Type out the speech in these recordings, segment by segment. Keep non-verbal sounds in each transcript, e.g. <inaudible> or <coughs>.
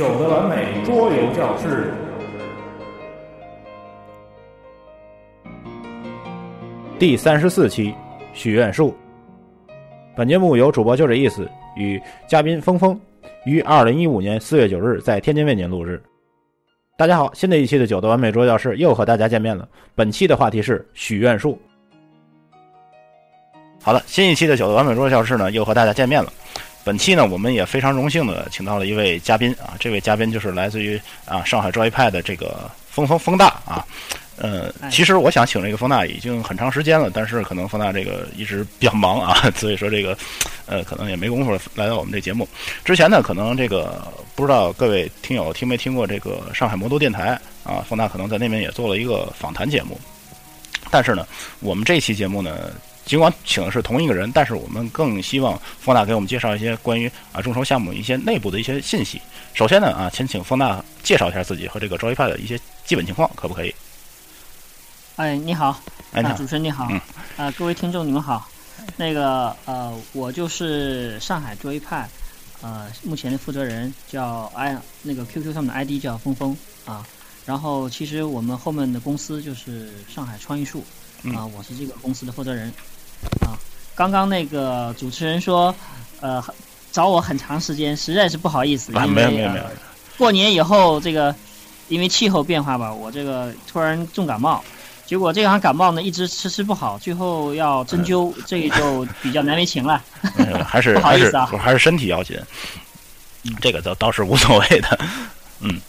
九的完美桌游教室第三十四期许愿树。本节目由主播就这意思与嘉宾峰峰于二零一五年四月九日在天津为您录制。大家好，新的一期的九的完美桌游教室又和大家见面了。本期的话题是许愿树。好了，新一期的九的完美桌游教室呢又和大家见面了。本期呢，我们也非常荣幸的请到了一位嘉宾啊，这位嘉宾就是来自于啊上海 Joypad 的这个风风风大啊。呃，其实我想请这个风大已经很长时间了，但是可能风大这个一直比较忙啊，<laughs> 所以说这个呃可能也没工夫来到我们这节目。之前呢，可能这个不知道各位听友听没听过这个上海魔都电台啊，风大可能在那边也做了一个访谈节目。但是呢，我们这期节目呢，尽管请的是同一个人，但是我们更希望方大给我们介绍一些关于啊众筹项目一些内部的一些信息。首先呢啊，先请方大介绍一下自己和这个 Joypad 的一些基本情况，可不可以？哎，你好，哎，主持人你好，啊，各位听众你们好，那个呃，我就是上海桌一派，呃，目前的负责人叫哎，那个 QQ 上面的 ID 叫峰峰啊，然后其实我们后面的公司就是上海创意树啊，我是这个公司的负责人啊。刚刚那个主持人说，呃，找我很长时间，实在是不好意思，没有没有没有，过年以后这个因为气候变化吧，我这个突然重感冒。结果这场感冒呢，一直迟迟不好，最后要针灸，<laughs> 这就比较难为情了。<laughs> 还是 <laughs> 不好意思啊，还是身体要紧。这个倒倒是无所谓的。嗯。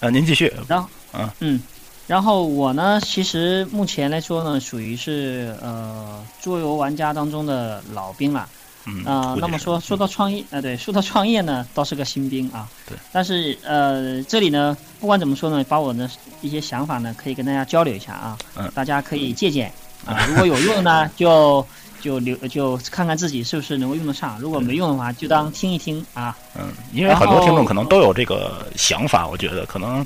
啊，您继续。然后，嗯嗯，然后我呢，其实目前来说呢，属于是呃桌游玩家当中的老兵了。嗯啊，那么说说到创业，呃，对，说到创业呢，倒是个新兵啊。对。但是呃，这里呢，不管怎么说呢，把我的一些想法呢，可以跟大家交流一下啊。嗯。大家可以借鉴啊，如果有用呢，<laughs> 就就留就看看自己是不是能够用得上；如果没用的话，就当听一听啊。嗯，因为很多听众可能都有这个想法，我觉得可能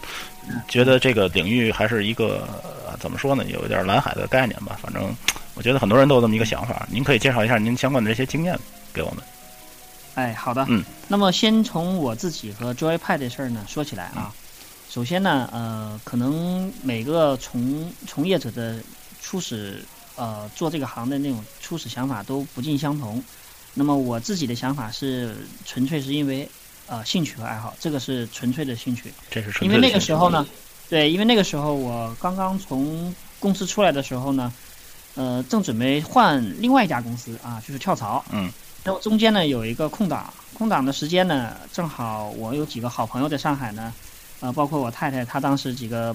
觉得这个领域还是一个怎么说呢，有一点蓝海的概念吧，反正。我觉得很多人都有这么一个想法，您可以介绍一下您相关的这些经验给我们。哎，好的。嗯。那么先从我自己和 Joypad 的事儿呢说起来啊。首先呢，呃，可能每个从从业者的初始呃做这个行的那种初始想法都不尽相同。那么我自己的想法是纯粹是因为呃兴趣和爱好，这个是纯粹的兴趣。这是纯粹。因为那个时候呢，对，因为那个时候我刚刚从公司出来的时候呢。呃，正准备换另外一家公司啊，就是跳槽。嗯。然后中间呢有一个空档，空档的时间呢，正好我有几个好朋友在上海呢，呃，包括我太太，她当时几个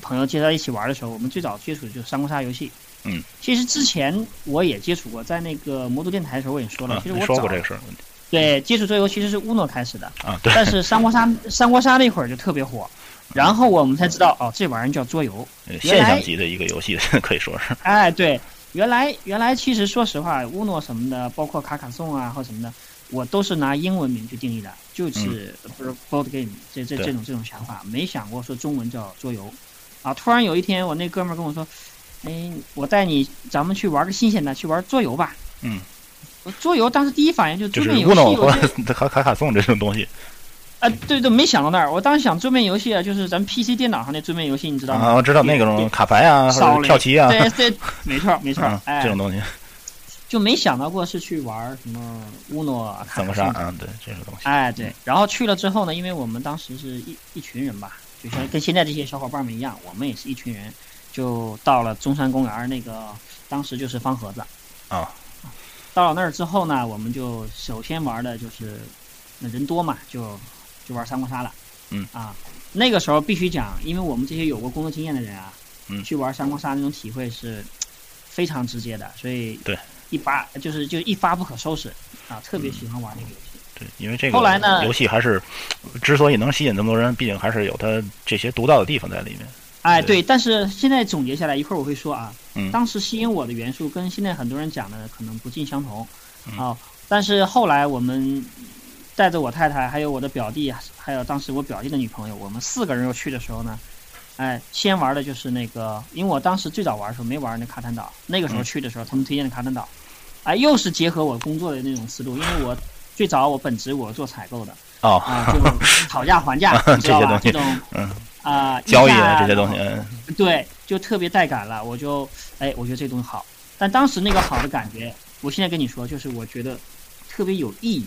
朋友接到一起玩的时候，我们最早接触的就是三国杀游戏。嗯。其实之前我也接触过，在那个魔都电台的时候我也说了，其实我说过这个事儿。对，接触桌游其实是乌诺开始的。啊，对。但是三国杀，三国杀那会儿就特别火。然后我们才知道哦，这玩意儿叫桌游，现象级的一个游戏 <laughs> 可以说是。哎，对，原来原来其实说实话，乌诺什么的，包括卡卡颂啊或什么的，我都是拿英文名去定义的，就是不是 board game 这这这种这种想法，没想过说中文叫桌游。啊，突然有一天我那哥们儿跟我说，哎，我带你咱们去玩个新鲜的，去玩桌游吧。嗯。桌游当时第一反应就是桌面游戏和 <laughs> 卡卡卡颂这种东西。啊，对对，没想到那儿。我当时想桌面游戏啊，就是咱 PC 电脑上那桌面游戏，你知道吗？啊，我知道那种卡牌啊，跳棋啊。对对，没错没错。哎，这种东西，就没想到过是去玩什么乌诺、三国杀啊，对这种东西。哎，对。然后去了之后呢，因为我们当时是一一群人吧，就像跟现在这些小伙伴们一样，我们也是一群人，就到了中山公园那个，当时就是方盒子。啊。到了那儿之后呢，我们就首先玩的就是那人多嘛，就。就玩三国杀了，嗯啊，那个时候必须讲，因为我们这些有过工作经验的人啊，嗯，去玩三国杀那种体会是非常直接的，所以对一发就是就一发不可收拾啊，特别喜欢玩那个游戏。对，因为这个后来呢，游戏还是之所以能吸引这么多人，毕竟还是有它这些独到的地方在里面。哎，对，但是现在总结下来，一会儿我会说啊，嗯，当时吸引我的元素跟现在很多人讲的可能不尽相同。啊，但是后来我们。带着我太太，还有我的表弟，还有当时我表弟的女朋友，我们四个人又去的时候呢，哎，先玩的就是那个，因为我当时最早玩的时候没玩那卡坦岛，那个时候去的时候他们推荐的卡坦岛，哎，又是结合我工作的那种思路，因为我最早我本职我做采购的，哦。啊，就讨价还价，<laughs> 你知道吧？这种嗯啊，<laughs> 交易啊这些东西，嗯，对，就特别带感了。我就哎，我觉得这东西好，但当时那个好的感觉，我现在跟你说，就是我觉得特别有意义。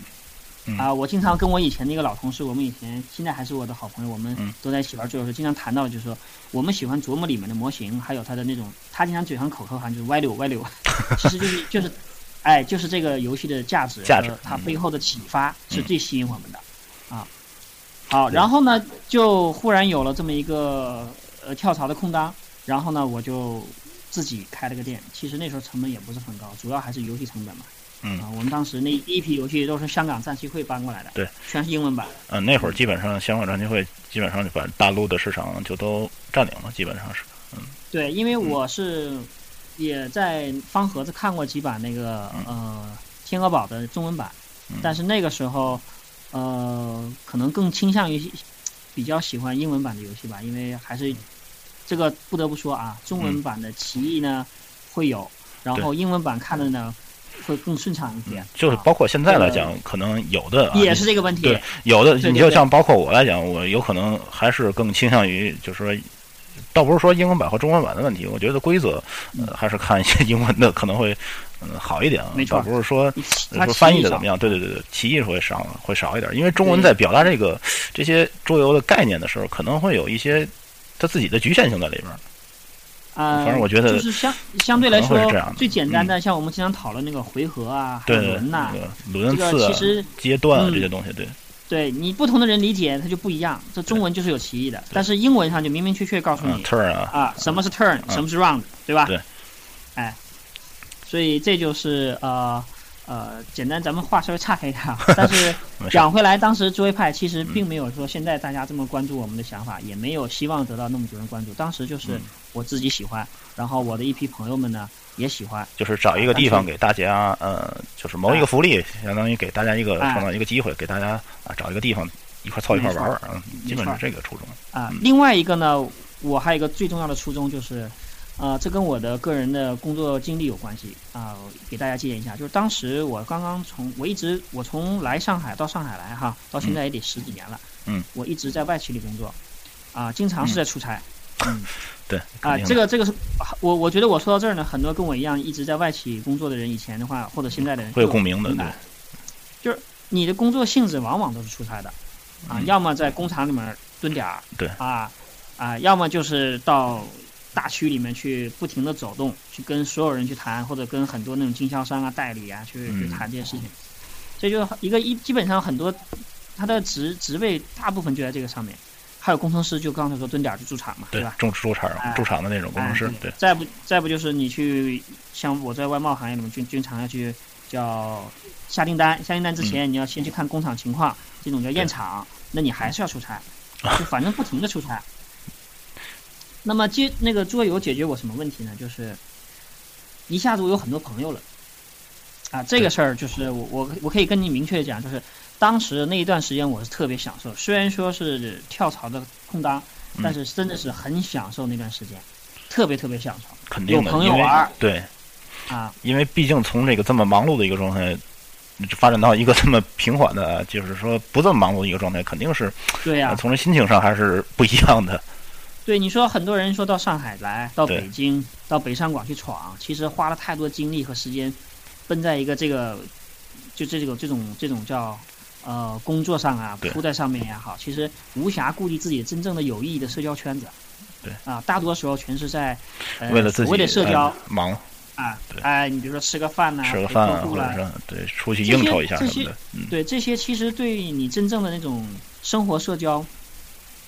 啊，我经常跟我以前那个老同事，我们以前现在还是我的好朋友，我们都在一起玩桌游时，经常谈到，就是说我们喜欢琢磨里面的模型，还有它的那种，他经常嘴上口头禅就是歪溜歪溜，<laughs> 其实就是就是，哎，就是这个游戏的价值，价值，它背后的启发是最吸引我们的，啊，好，然后呢，就忽然有了这么一个呃跳槽的空档，然后呢，我就自己开了个店，其实那时候成本也不是很高，主要还是游戏成本嘛。嗯，我们当时那第一批游戏都是香港战棋会搬过来的，对，全是英文版。嗯，那会儿基本上香港战棋会基本上就把大陆的市场就都占领了，基本上是。嗯，对，因为我是也在方盒子看过几版那个呃天鹅堡的中文版，但是那个时候呃可能更倾向于比较喜欢英文版的游戏吧，因为还是这个不得不说啊，中文版的歧义呢会有，然后英文版看的呢。会更顺畅一些，就是包括现在来讲，可能有的也是这个问题。对，有的你就像包括我来讲，我有可能还是更倾向于，就是说，倒不是说英文版和中文版的问题，我觉得规则呃还是看一些英文的可能会嗯好一点。没错，倒不是说说翻译的怎么样，对对对对，歧义会少会少一点，因为中文在表达这个这些桌游的概念的时候，可能会有一它他自己的局限性在里边。啊，反正我觉得就是相相对来说最简单的，像我们经常讨论那个回合啊，还有轮呐，轮次、其实阶段啊这些东西，对。对你不同的人理解它就不一样，这中文就是有歧义的，但是英文上就明明确确告诉你，turn 啊，啊，什么是 turn，什么是 round，对吧？对。哎，所以这就是呃。呃，简单，咱们话稍微岔开一点，<laughs> 但是讲回来，当时桌位派其实并没有说现在大家这么关注我们的想法，也没有希望得到那么多人关注。当时就是我自己喜欢，然后我的一批朋友们呢也喜欢，就是找一个地方给大家，呃，就是谋一个福利，相当于给大家一个创造一个机会，给大家啊找一个地方一块凑一块玩玩，嗯，基本是这个初衷。啊，另外一个呢，我还有一个最重要的初衷就是。呃，这跟我的个人的工作经历有关系啊，给大家借鉴一下。就是当时我刚刚从，我一直我从来上海到上海来哈，到现在也得十几年了。嗯。我一直在外企里工作，啊，经常是在出差。<laughs> 嗯。对。啊，这个这个是，我我觉得我说到这儿呢，很多跟我一样一直在外企工作的人，以前的话或者现在的人会有共鸣的，对。就是你的工作性质往往都是出差的，啊，要么在工厂里面蹲点儿。对。啊啊，要么就是到。大区里面去不停的走动，去跟所有人去谈，或者跟很多那种经销商啊、代理啊去去谈这件事情。这就一个一基本上很多，他的职职位大部分就在这个上面。还有工程师，就刚才说蹲点去驻场嘛，对吧？驻驻场驻场的那种工程师，对。再不再不就是你去像我在外贸行业里面经经常要去叫下订单，下订单之前你要先去看工厂情况，这种叫验厂，那你还是要出差，<laughs> 就反正不停的出差。那么接那个桌游解决我什么问题呢？就是一下子我有很多朋友了，啊，这个事儿就是我我我可以跟你明确的讲，就是当时那一段时间我是特别享受，虽然说是跳槽的空档，但是真的是很享受那段时间，特别特别享受，肯定的，有朋友玩，对，啊，因为毕竟从这个这么忙碌的一个状态发展到一个这么平缓的，就是说不这么忙碌的一个状态，肯定是对呀，从这心情上还是不一样的。对你说，很多人说到上海来，到北京，到北上广去闯，其实花了太多精力和时间，奔在一个这个，就这种这种这种叫呃工作上啊，扑在上面也好，其实无暇顾及自己真正的有意义的社交圈子。对啊，大多时候全是在为了自己为了社交忙啊。哎，你比如说吃个饭呐，吃个饭啊，或者是对出去应酬一下什么的。对这些，其实对你真正的那种生活社交。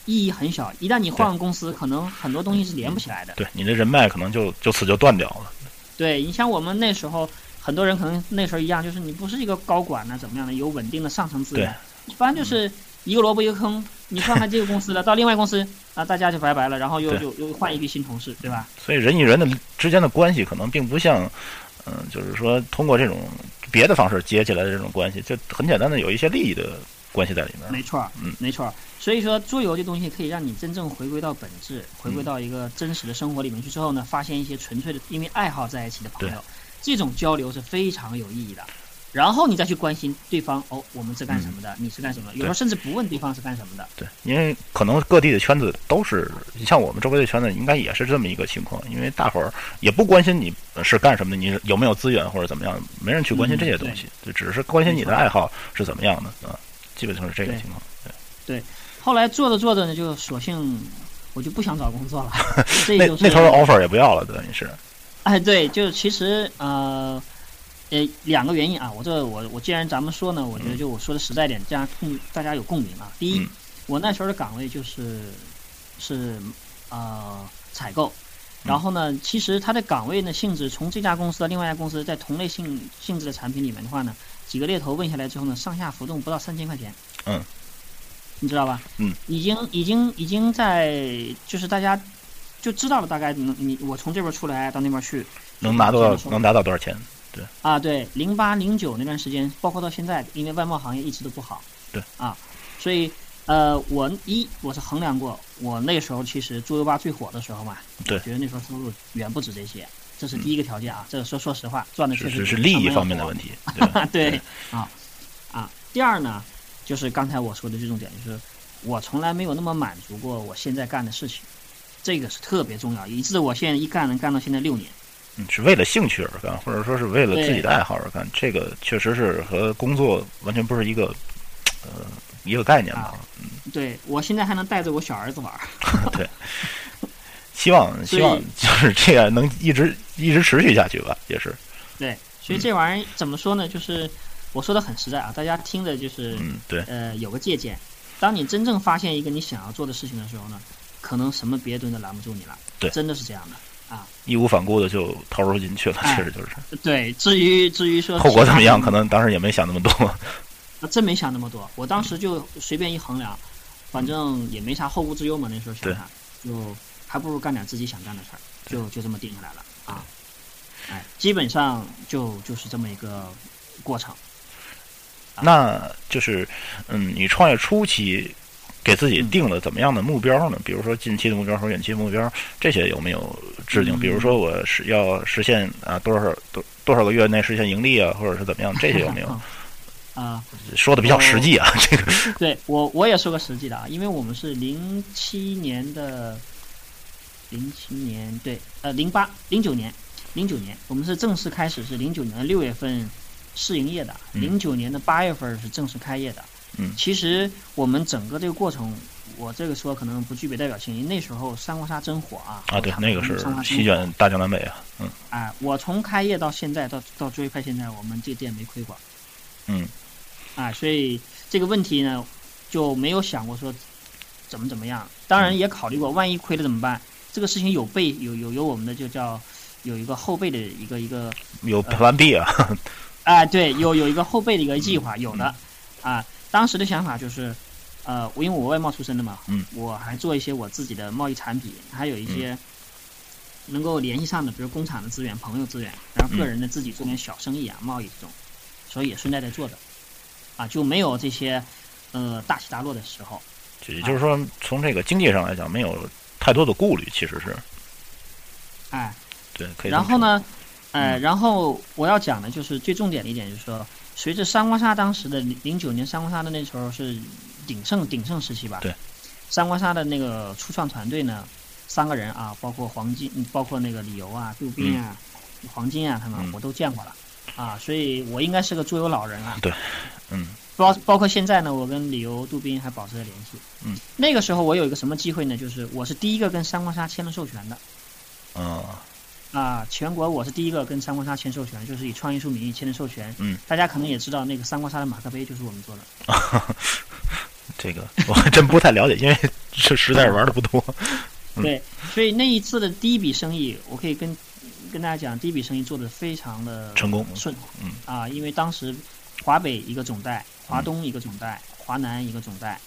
意义很小，一旦你换个公司，可能很多东西是连不起来的。对，你的人脉可能就就此就断掉了。对你像我们那时候，很多人可能那时候一样，就是你不是一个高管呢，怎么样的，有稳定的上层资源，一般就是一个萝卜一个坑。你换开这个公司了，<laughs> 到另外公司啊，大家就拜拜了，然后又又又换一批新同事，对吧？所以人与人的之间的关系可能并不像，嗯，就是说通过这种别的方式接起来的这种关系，就很简单的有一些利益的关系在里面。没错，嗯，没错。所以说，桌游这东西可以让你真正回归到本质，回归到一个真实的生活里面去之后呢，发现一些纯粹的因为爱好在一起的朋友，这种交流是非常有意义的。然后你再去关心对方哦，我们是干什么的？你是干什么？有时候甚至不问对方是干什么的。对，因为可能各地的圈子都是，像我们周围的圈子，应该也是这么一个情况。因为大伙儿也不关心你是干什么的，你有没有资源或者怎么样，没人去关心这些东西，就只是关心你的爱好是怎么样的啊，基本上是这个情况。对，对后来做着做着呢，就索性我就不想找工作了。<laughs> 那那头的 offer 也不要了，等于是。哎，对，就其实呃。呃，两个原因啊，我这我我既然咱们说呢，我觉得就我说的实在点，这样共大家有共鸣啊。第一，我那时候的岗位就是是呃采购，然后呢，其实它的岗位呢性质，从这家公司到另外一家公司，在同类性性质的产品里面的话呢，几个猎头问下来之后呢，上下浮动不到三千块钱。嗯。你知道吧？嗯。已经已经已经在就是大家就知道了大概能你我从这边出来到那边去能拿到能拿到多少钱？对啊，对，零八零九那段时间，包括到现在，因为外贸行业一直都不好。对啊，所以呃，我一我是衡量过，我那时候其实猪油吧最火的时候嘛，对，觉得那时候收入远不止这些，这是第一个条件啊。这个说说实话，赚的确实是利益方面的问题。<laughs> 对啊啊，第二呢，就是刚才我说的这种点，就是我从来没有那么满足过我现在干的事情，这个是特别重要，以致我现在一干能干到现在六年。嗯，是为了兴趣而干，或者说是为了自己的爱好而干，这个确实是和工作完全不是一个，呃，一个概念吧。嗯，对我现在还能带着我小儿子玩。<laughs> 对，<laughs> 希望希望 <laughs> 就是这样能一直一直持续下去吧，也是。对，所以这玩意儿怎么说呢？就是我说的很实在啊，大家听着就是嗯，对，呃，有个借鉴。当你真正发现一个你想要做的事情的时候呢，可能什么别的东西都拦不住你了。对，真的是这样的。啊，义无反顾的就投入进去了，其实就是。对，至于至于说 <laughs> 后果怎么样，可能当时也没想那么多。<laughs> 真没想那么多，我当时就随便一衡量，反正也没啥后顾之忧嘛。那时候想想，就还不如干点自己想干的事儿，就就这么定下来了啊。哎，基本上就就是这么一个过程。那就是，嗯，你创业初期。给自己定了怎么样的目标呢？比如说近期的目标和远期目标，这些有没有制定？比如说我是要实现啊多少多多少个月内实现盈利啊，或者是怎么样？这些有没有？<laughs> 啊，说的比较实际啊，这个。<laughs> 对我我也说个实际的啊，因为我们是零七年的，零七年对，呃零八零九年，零九年我们是正式开始是零九年的六月份试营业的，零九年的八月份是正式开业的。嗯，其实我们整个这个过程，我这个说可能不具备代表性，因为那时候三国杀真火啊。啊，对，那个是席卷大江南北啊。嗯。哎，我从开业到现在，到到追拍现在，我们这店没亏过。嗯。啊，所以这个问题呢，就没有想过说怎么怎么样。当然也考虑过，万一亏了怎么办？这个事情有备有有有我们的就叫有一个后备的一个一个。有 Plan B 啊。啊，对，有有一个后备的一个计划，有的啊。当时的想法就是，呃，因为我外贸出身的嘛，嗯，我还做一些我自己的贸易产品，还有一些能够联系上的，比如工厂的资源、朋友资源，然后个人的自己做点小生意啊，贸易这种，所以也顺带在做的，啊，就没有这些呃大起大落的时候。也就是说，从这个经济上来讲，没有太多的顾虑，其实是。哎。对，可以。然后呢，哎，然后我要讲的就是最重点的一点，就是说。随着三国杀当时的零零九年三国杀的那时候是鼎盛鼎盛时期吧？对，三国杀的那个初创团队呢，三个人啊，包括黄金，包括那个李由啊、杜宾啊、黄金啊，他们我都见过了，啊，所以我应该是个桌游老人了。对，嗯，包包括现在呢，我跟李由、杜宾还保持着联系。嗯，那个时候我有一个什么机会呢？就是我是第一个跟三国杀签了授权的。嗯。啊，全国我是第一个跟三国杀签授权，就是以创意树名义签的授权。嗯，大家可能也知道，那个三国杀的马克杯就是我们做的。<laughs> 这个我还真不太了解，因为是实在是玩的不多。对，所以那一次的第一笔生意，我可以跟跟大家讲，第一笔生意做的非常的成功顺。嗯啊，因为当时华北一个总代，华东一个总代，华南一个总代，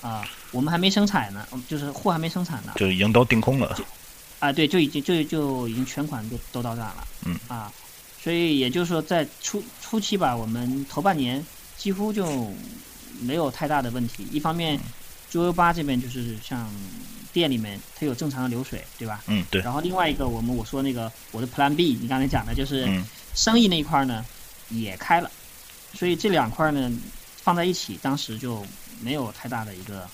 啊，我们还没生产呢，就是货还没生产呢，就已经都定空了。啊，对，就已经就就已经全款都都到账了，嗯啊，所以也就是说，在初初期吧，我们头半年几乎就没有太大的问题。一方面，猪油吧这边就是像店里面它有正常的流水，对吧？嗯，对。然后另外一个，我们我说那个我的 Plan B，你刚才讲的就是生意那一块呢也开了，所以这两块呢放在一起，当时就没有太大的一个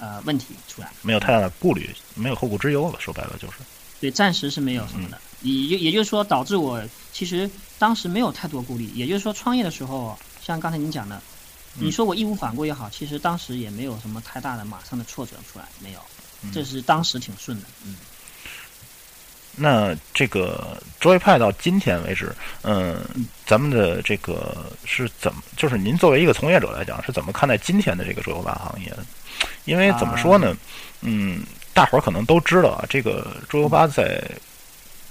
呃问题出来，没有太大的顾虑，没有后顾之忧了。说白了就是，对，暂时是没有什么的。也也就是说，导致我其实当时没有太多顾虑。也就是说，创业的时候，像刚才您讲的，你说我义无反顾也好，其实当时也没有什么太大的马上的挫折出来，没有，这是当时挺顺的，嗯。那这个桌游派到今天为止，嗯，咱们的这个是怎么？就是您作为一个从业者来讲，是怎么看待今天的这个桌游吧行业的？因为怎么说呢？嗯，大伙儿可能都知道啊，这个桌游吧在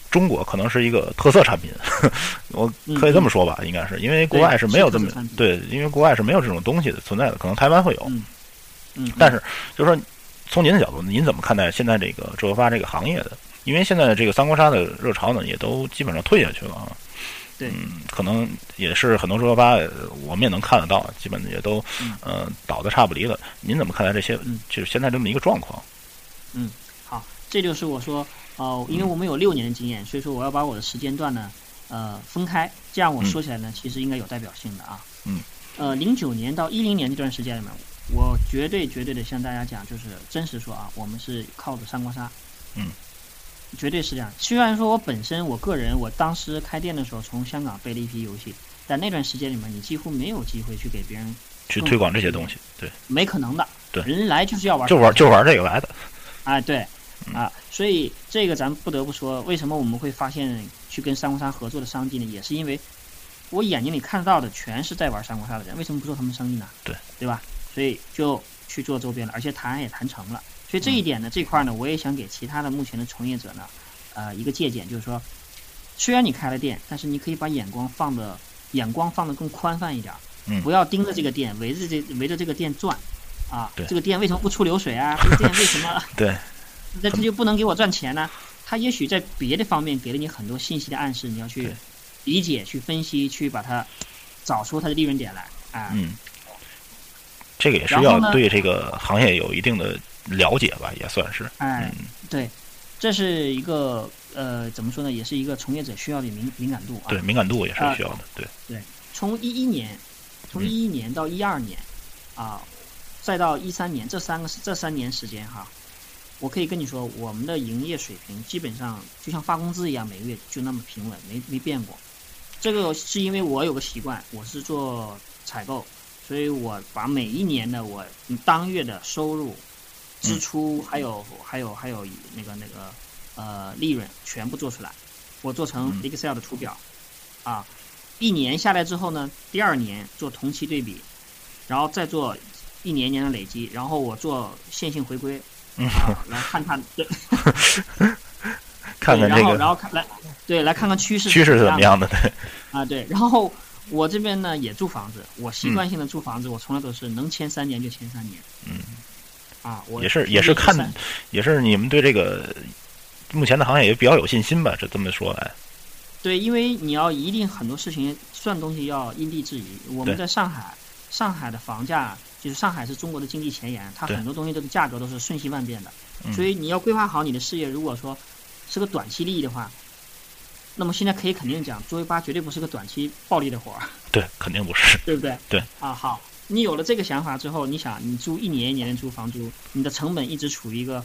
中国可能是一个特色产品，<laughs> 我可以这么说吧，应该是因为国外是没有这么对，因为国外是没有这种东西的存在的，可能台湾会有，嗯，但是就是说，从您的角度，您怎么看待现在这个桌游吧这个行业的？因为现在这个三国杀的热潮呢，也都基本上退下去了啊。对，嗯，可能也是很多桌游吧，我们也能看得到，基本也都嗯倒的差不离了。您怎么看待这些？就是现在这么一个状况？嗯，好，这就是我说哦，因为我们有六年的经验，所以说我要把我的时间段呢呃分开，这样我说起来呢，其实应该有代表性的啊。嗯。呃，零九年到一零年这段时间里面，我绝对绝对的向大家讲，就是真实说啊，我们是靠着三国杀。嗯。绝对是这样。虽然说我本身我个人，我当时开店的时候从香港背了一批游戏，但那段时间里面，你几乎没有机会去给别人去推广这些东西。对，没可能的。对，人来就是要玩，就玩就玩这个来的。哎，对，啊，所以这个咱不得不说，为什么我们会发现去跟三国杀合作的商机呢？也是因为我眼睛里看到的全是在玩三国杀的人，为什么不做他们生意呢？对，对吧？所以就去做周边了，而且谈也谈成了。所以这一点呢，这块呢，我也想给其他的目前的从业者呢，呃，一个借鉴，就是说，虽然你开了店，但是你可以把眼光放的，眼光放的更宽泛一点，嗯，不要盯着这个店，围着这围着这个店转，啊，对，这个店为什么不出流水啊？这个店为什么？<laughs> 对，那这就不能给我赚钱呢？他也许在别的方面给了你很多信息的暗示，你要去理解、去分析、去把它找出它的利润点来，啊，嗯，这个也是要对这个行业有一定的。了解吧，也算是。哎，对，这是一个呃，怎么说呢？也是一个从业者需要的敏敏感度啊。对，敏感度也是需要的。对。对，从一一年，从一一年到一二年，啊，再到一三年，这三个这三年时间哈，我可以跟你说，我们的营业水平基本上就像发工资一样，每个月就那么平稳，没没变过。这个是因为我有个习惯，我是做采购，所以我把每一年的我当月的收入。支出还有还有还有那个那个呃利润全部做出来，我做成 Excel 的图表，啊，一年下来之后呢，第二年做同期对比，然后再做一年年的累积，然后我做线性回归，啊，来看看对，<laughs> 看看这个，然后看来对来看看趋势趋势是怎么样的对，啊对，然后我这边呢也租房子，我习惯性的租房子，我从来都是能签三年就签三年，嗯。啊，我也是也是看，也是你们对这个目前的行业也比较有信心吧？这这么说来，对，因为你要一定很多事情算东西要因地制宜。我们在上海，上海的房价就是上海是中国的经济前沿，它很多东西这个价格都是瞬息万变的，所以你要规划好你的事业。如果说是个短期利益的话，那么现在可以肯定讲，作为八绝对不是个短期暴利的活儿。对，肯定不是，对不对？对，啊，好。你有了这个想法之后，你想你租一年一年的租房租，你的成本一直处于一个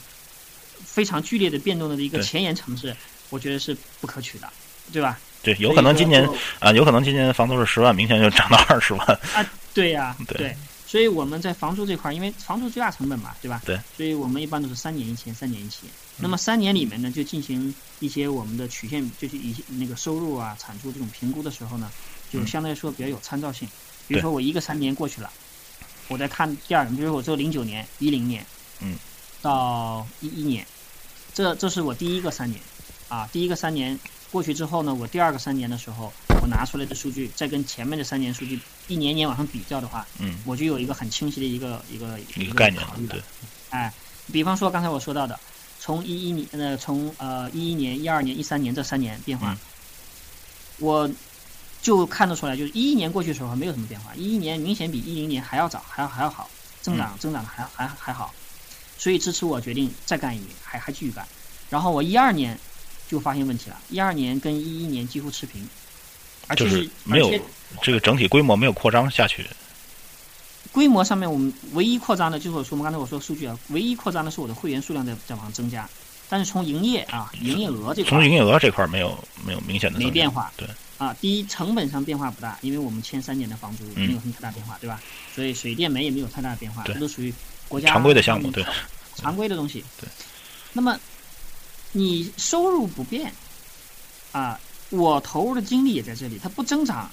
非常剧烈的变动的一个前沿城市，我觉得是不可取的，对吧？对，有可能今年啊，有可能今年房租是十万，明天就涨到 <laughs> 二十万啊！对呀，对，所以我们在房租这块，因为房租最大成本嘛，对吧？对，所以我们一般都是三年一签，三年一签。那么三年里面呢，就进行一些我们的曲线，就是一些那个收入啊、产出这种评估的时候呢，就相对来说比较有参照性。比如说我一个三年过去了，我在看第二年，比如说我做零九年、一零年，嗯，到一一年，这这是我第一个三年，啊，第一个三年过去之后呢，我第二个三年的时候，我拿出来的数据再跟前面的三年数据一年年往上比较的话，嗯，我就有一个很清晰的一个一个一个概念，对，哎，比方说刚才我说到的，从一一年呃从呃一一年、一二年、一三年这三年变化，我。就看得出来，就是一一年过去的时候没有什么变化，一一年明显比一零年还要早，还要还要好，增长增长的还还还好，所以支持我决定再干一年，还还继续干。然后我一二年就发现问题了，一二年跟一一年几乎持平，就而且是没有这个整体规模没有扩张下去。规模上面，我们唯一扩张的就是我说我们刚才我说数据啊，唯一扩张的是我的会员数量在在往上增加，但是从营业啊营业额这块从营业额这块没有没有明显的没变化。对，啊，第一成本上变化不大，因为我们签三年的房租嗯没有什么太大变化，对吧？所以水电煤也没有太大的变化，这都属于国家常规的项目，对，常规的东西。对。那么你收入不变啊，我投入的精力也在这里，它不增长，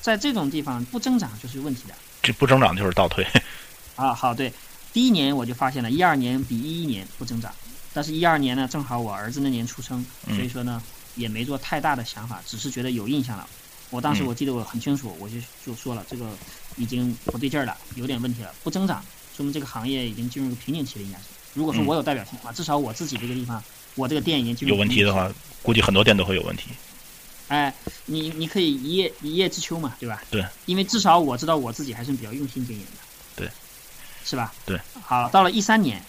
在这种地方不增长就是有问题的。这不增长就是倒退。<laughs> 啊，好，对，第一年我就发现了，一二年比一一年不增长，但是一二年呢，正好我儿子那年出生，嗯所以说呢，也没做太大的想法，只是觉得有印象了。我当时嗯我记得我很清楚，我就就说了，这个已经不对劲儿了，有点问题了，不增长，说明这个行业已经进入瓶颈期了，应该是。如果说嗯我有代表性的话，至少我自己这个地方，我这个店已经进入有问题的话，估计很多店都会有问题。哎，你你可以一叶一叶知秋嘛，对吧？对。因为至少我知道我自己还是比较用心经营的。对。是吧？对。好，到了一三年，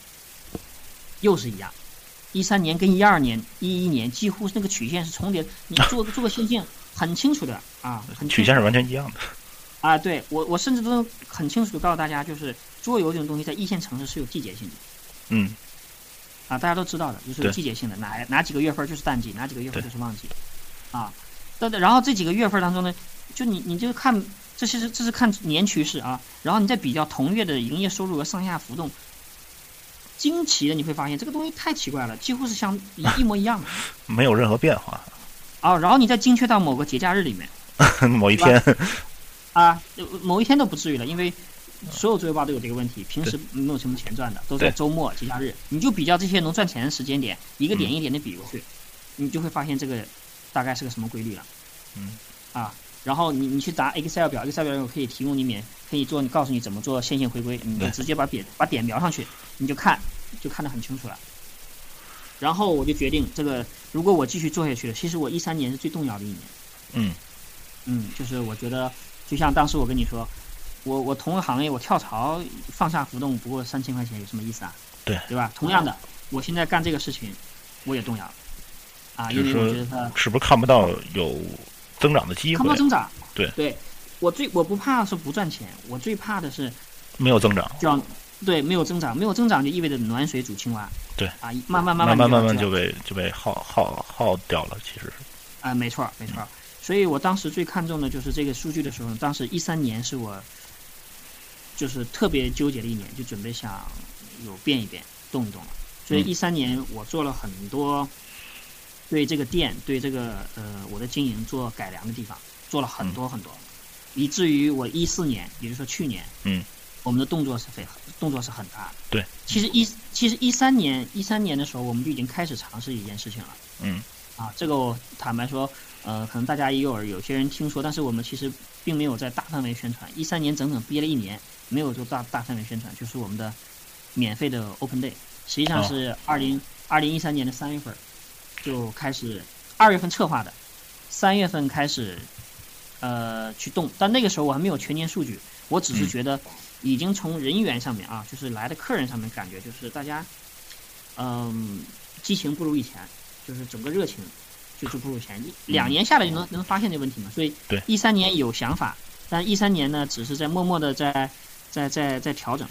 又是一样，一三年跟一二年、一一年几乎是那个曲线是重叠，你 <laughs> 做做个线性很清楚的啊，很曲线是完全一样的。啊，对我我甚至都很清楚的告诉大家，就是桌游这种东西在一线城市是有季节性的。嗯，啊，大家都知道的，就是有季节性的，哪哪几个月份就是淡季，哪几个月份就是旺季，啊，对对，然后这几个月份当中呢，就你你就看，这是这是看年趋势啊，然后你再比较同月的营业收入和上下浮动，惊奇的你会发现这个东西太奇怪了，几乎是像一 <laughs> 一模一样的没有任何变化。啊，然后你再精确到某个节假日里面 <laughs> 某一天，啊，呃某一天都不至于了，因为。所有桌游吧都有这个问题，平时没有什么钱赚的，都在周末、节假日。你就比较这些能赚钱的时间点，一个点一点的比过去，你就会发现这个大概是个什么规律了。嗯。啊，然后你你去答 Excel 表，Excel 表可以提供你免，可以做，你告诉你怎么做线性回归，你就直接把点把点描上去，你就看，就看得很清楚了。然后我就决定，这个如果我继续做下去了，其实我一三年是最动摇的一年。嗯嗯，就是我觉得，就像当时我跟你说，我我同个行业我跳槽放下浮动不过三千块钱有什么意思啊？对对吧？同样的，我现在干这个事情，我也动摇了啊，因为我觉得他是不是看不到有增长的机会看不到？增长。对对，我最我不怕是不赚钱，我最怕的是没有增长，叫对没有增长，没有增长就意味着暖水煮青蛙。对啊，慢慢慢慢慢慢慢就被就被耗耗耗掉了。其实是，啊，没错儿没错儿。所以我当时最看重的就是这个数据的时候，当时一三年是我就是特别纠结的一年，就准备想有变一变，动一动了。所以嗯一三年我做了很多对这个店、对这个呃我的经营做改良的地方，做了很多很多，以至于我一四年，也就是说去年，嗯，我们的动作是非动作是很大的。对，其实一其实一三年一三年的时候，我们就已经开始尝试一件事情了。嗯啊，这个我坦白说，呃，可能大家也有有些人听说，但是我们其实并没有在大范围宣传。一三年整整憋了一年，没有做大大范围宣传，就是我们的免费的 Open Day，实际上哦是二零二零一三年的三月份就开始，二月份策划的，三月份开始呃去动，但那个时候我还没有全年数据，我只是嗯觉得已经从人员上面啊，就是来的客人上面感觉就是大家嗯、激情不如以前。就是整个热情就是不如前，一两年下来就能能发现这问题嘛。所以对一三年有想法，但一三年呢，只是在默默的在在在在调整。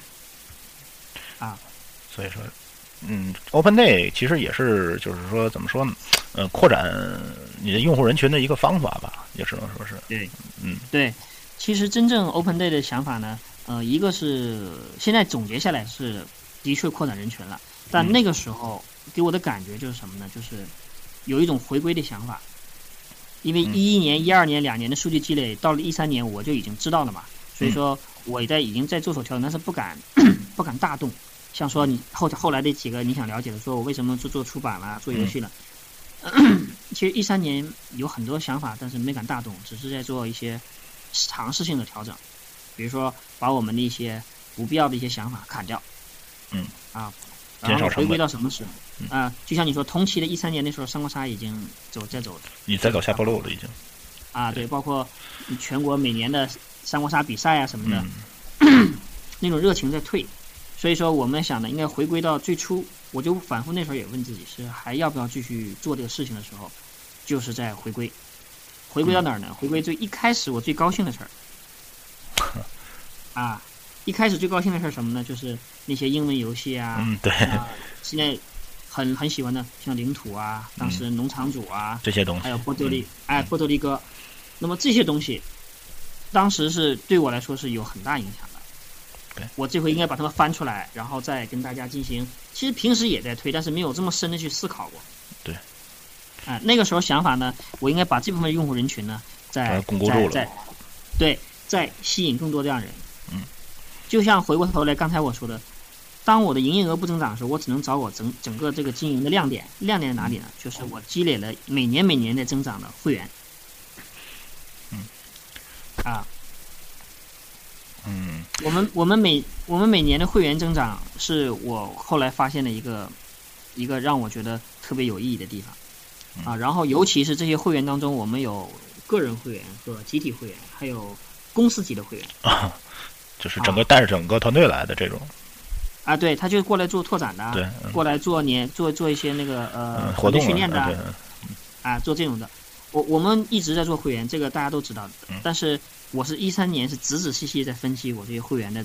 啊所以说，嗯，Open Day 其实也是就是说怎么说呢？呃，扩展你的用户人群的一个方法吧，也只能说是，对，嗯对，其实真正 Open Day 的想法呢，呃，一个是现在总结下来是的确扩展人群了，但嗯那个时候给我的感觉就是什么呢？就是有一种回归的想法。因为嗯一一年、一二年两年的数据积累，到了一三年我就已经知道了嘛，所以说我也在已经在做手调整，但是不敢 <coughs> 不敢大动。像说你后后来的几个你想了解的，说我为什么做做出版了、做游戏了，<clears throat> 其实一三年有很多想法，但是没敢大动，只是在做一些尝试性的调整，比如说把我们的一些不必要的一些想法砍掉，嗯，啊，减少回归到什么时候？嗯。啊，就像你说，同期的一三年那时候，三国杀已经走在走你在走下坡路了已经，啊，对，包括全国每年的三国杀比赛啊什么的，嗯。<clears throat> 那种热情在退，所以说我们想的，应该回归到最初。我就反复那时候也问自己，是还要不要继续做这个事情的时候，就是在回归，回归到哪儿呢？回归最一开始我最高兴的事儿。<laughs> 啊，一开始最高兴的事儿什么呢？就是那些英文游戏啊，嗯，对，啊，现在很很喜欢的，像领土啊，当时农场主啊，这些东西，还有波多黎，哎，波多黎各，那么这些东西，当时是对我来说是有很大影响的。对，我这回应该把它们翻出来，然后再跟大家进行。其实平时也在推，但是没有这么深的去思考过。对。啊，那个时候想法呢，我应该把这部分用户人群呢，再巩固住了。再，对，再吸引更多这样人。嗯。就像回过头来，刚才我说的，当我的营业额不增长的时候，我只能找我整整个这个经营的亮点。亮点在哪里呢？就是我积累了每年每年在增长的会员。嗯。啊。嗯。我们我们每我们每年的会员增长，是我后来发现的一个一个让我觉得特别有意义的地方。啊，然后尤其是这些会员当中，我们有个人会员和集体会员，还有公司级的会员。啊，<laughs> 就是整个带着整个团队来的这种。啊，对，他就过来做拓展的，对，过来做年做做一些那个呃活动训练的，啊，做这种的。我我们一直在做会员，这个大家都知道的。但是我是一三年是仔仔细细在分析我这些会员的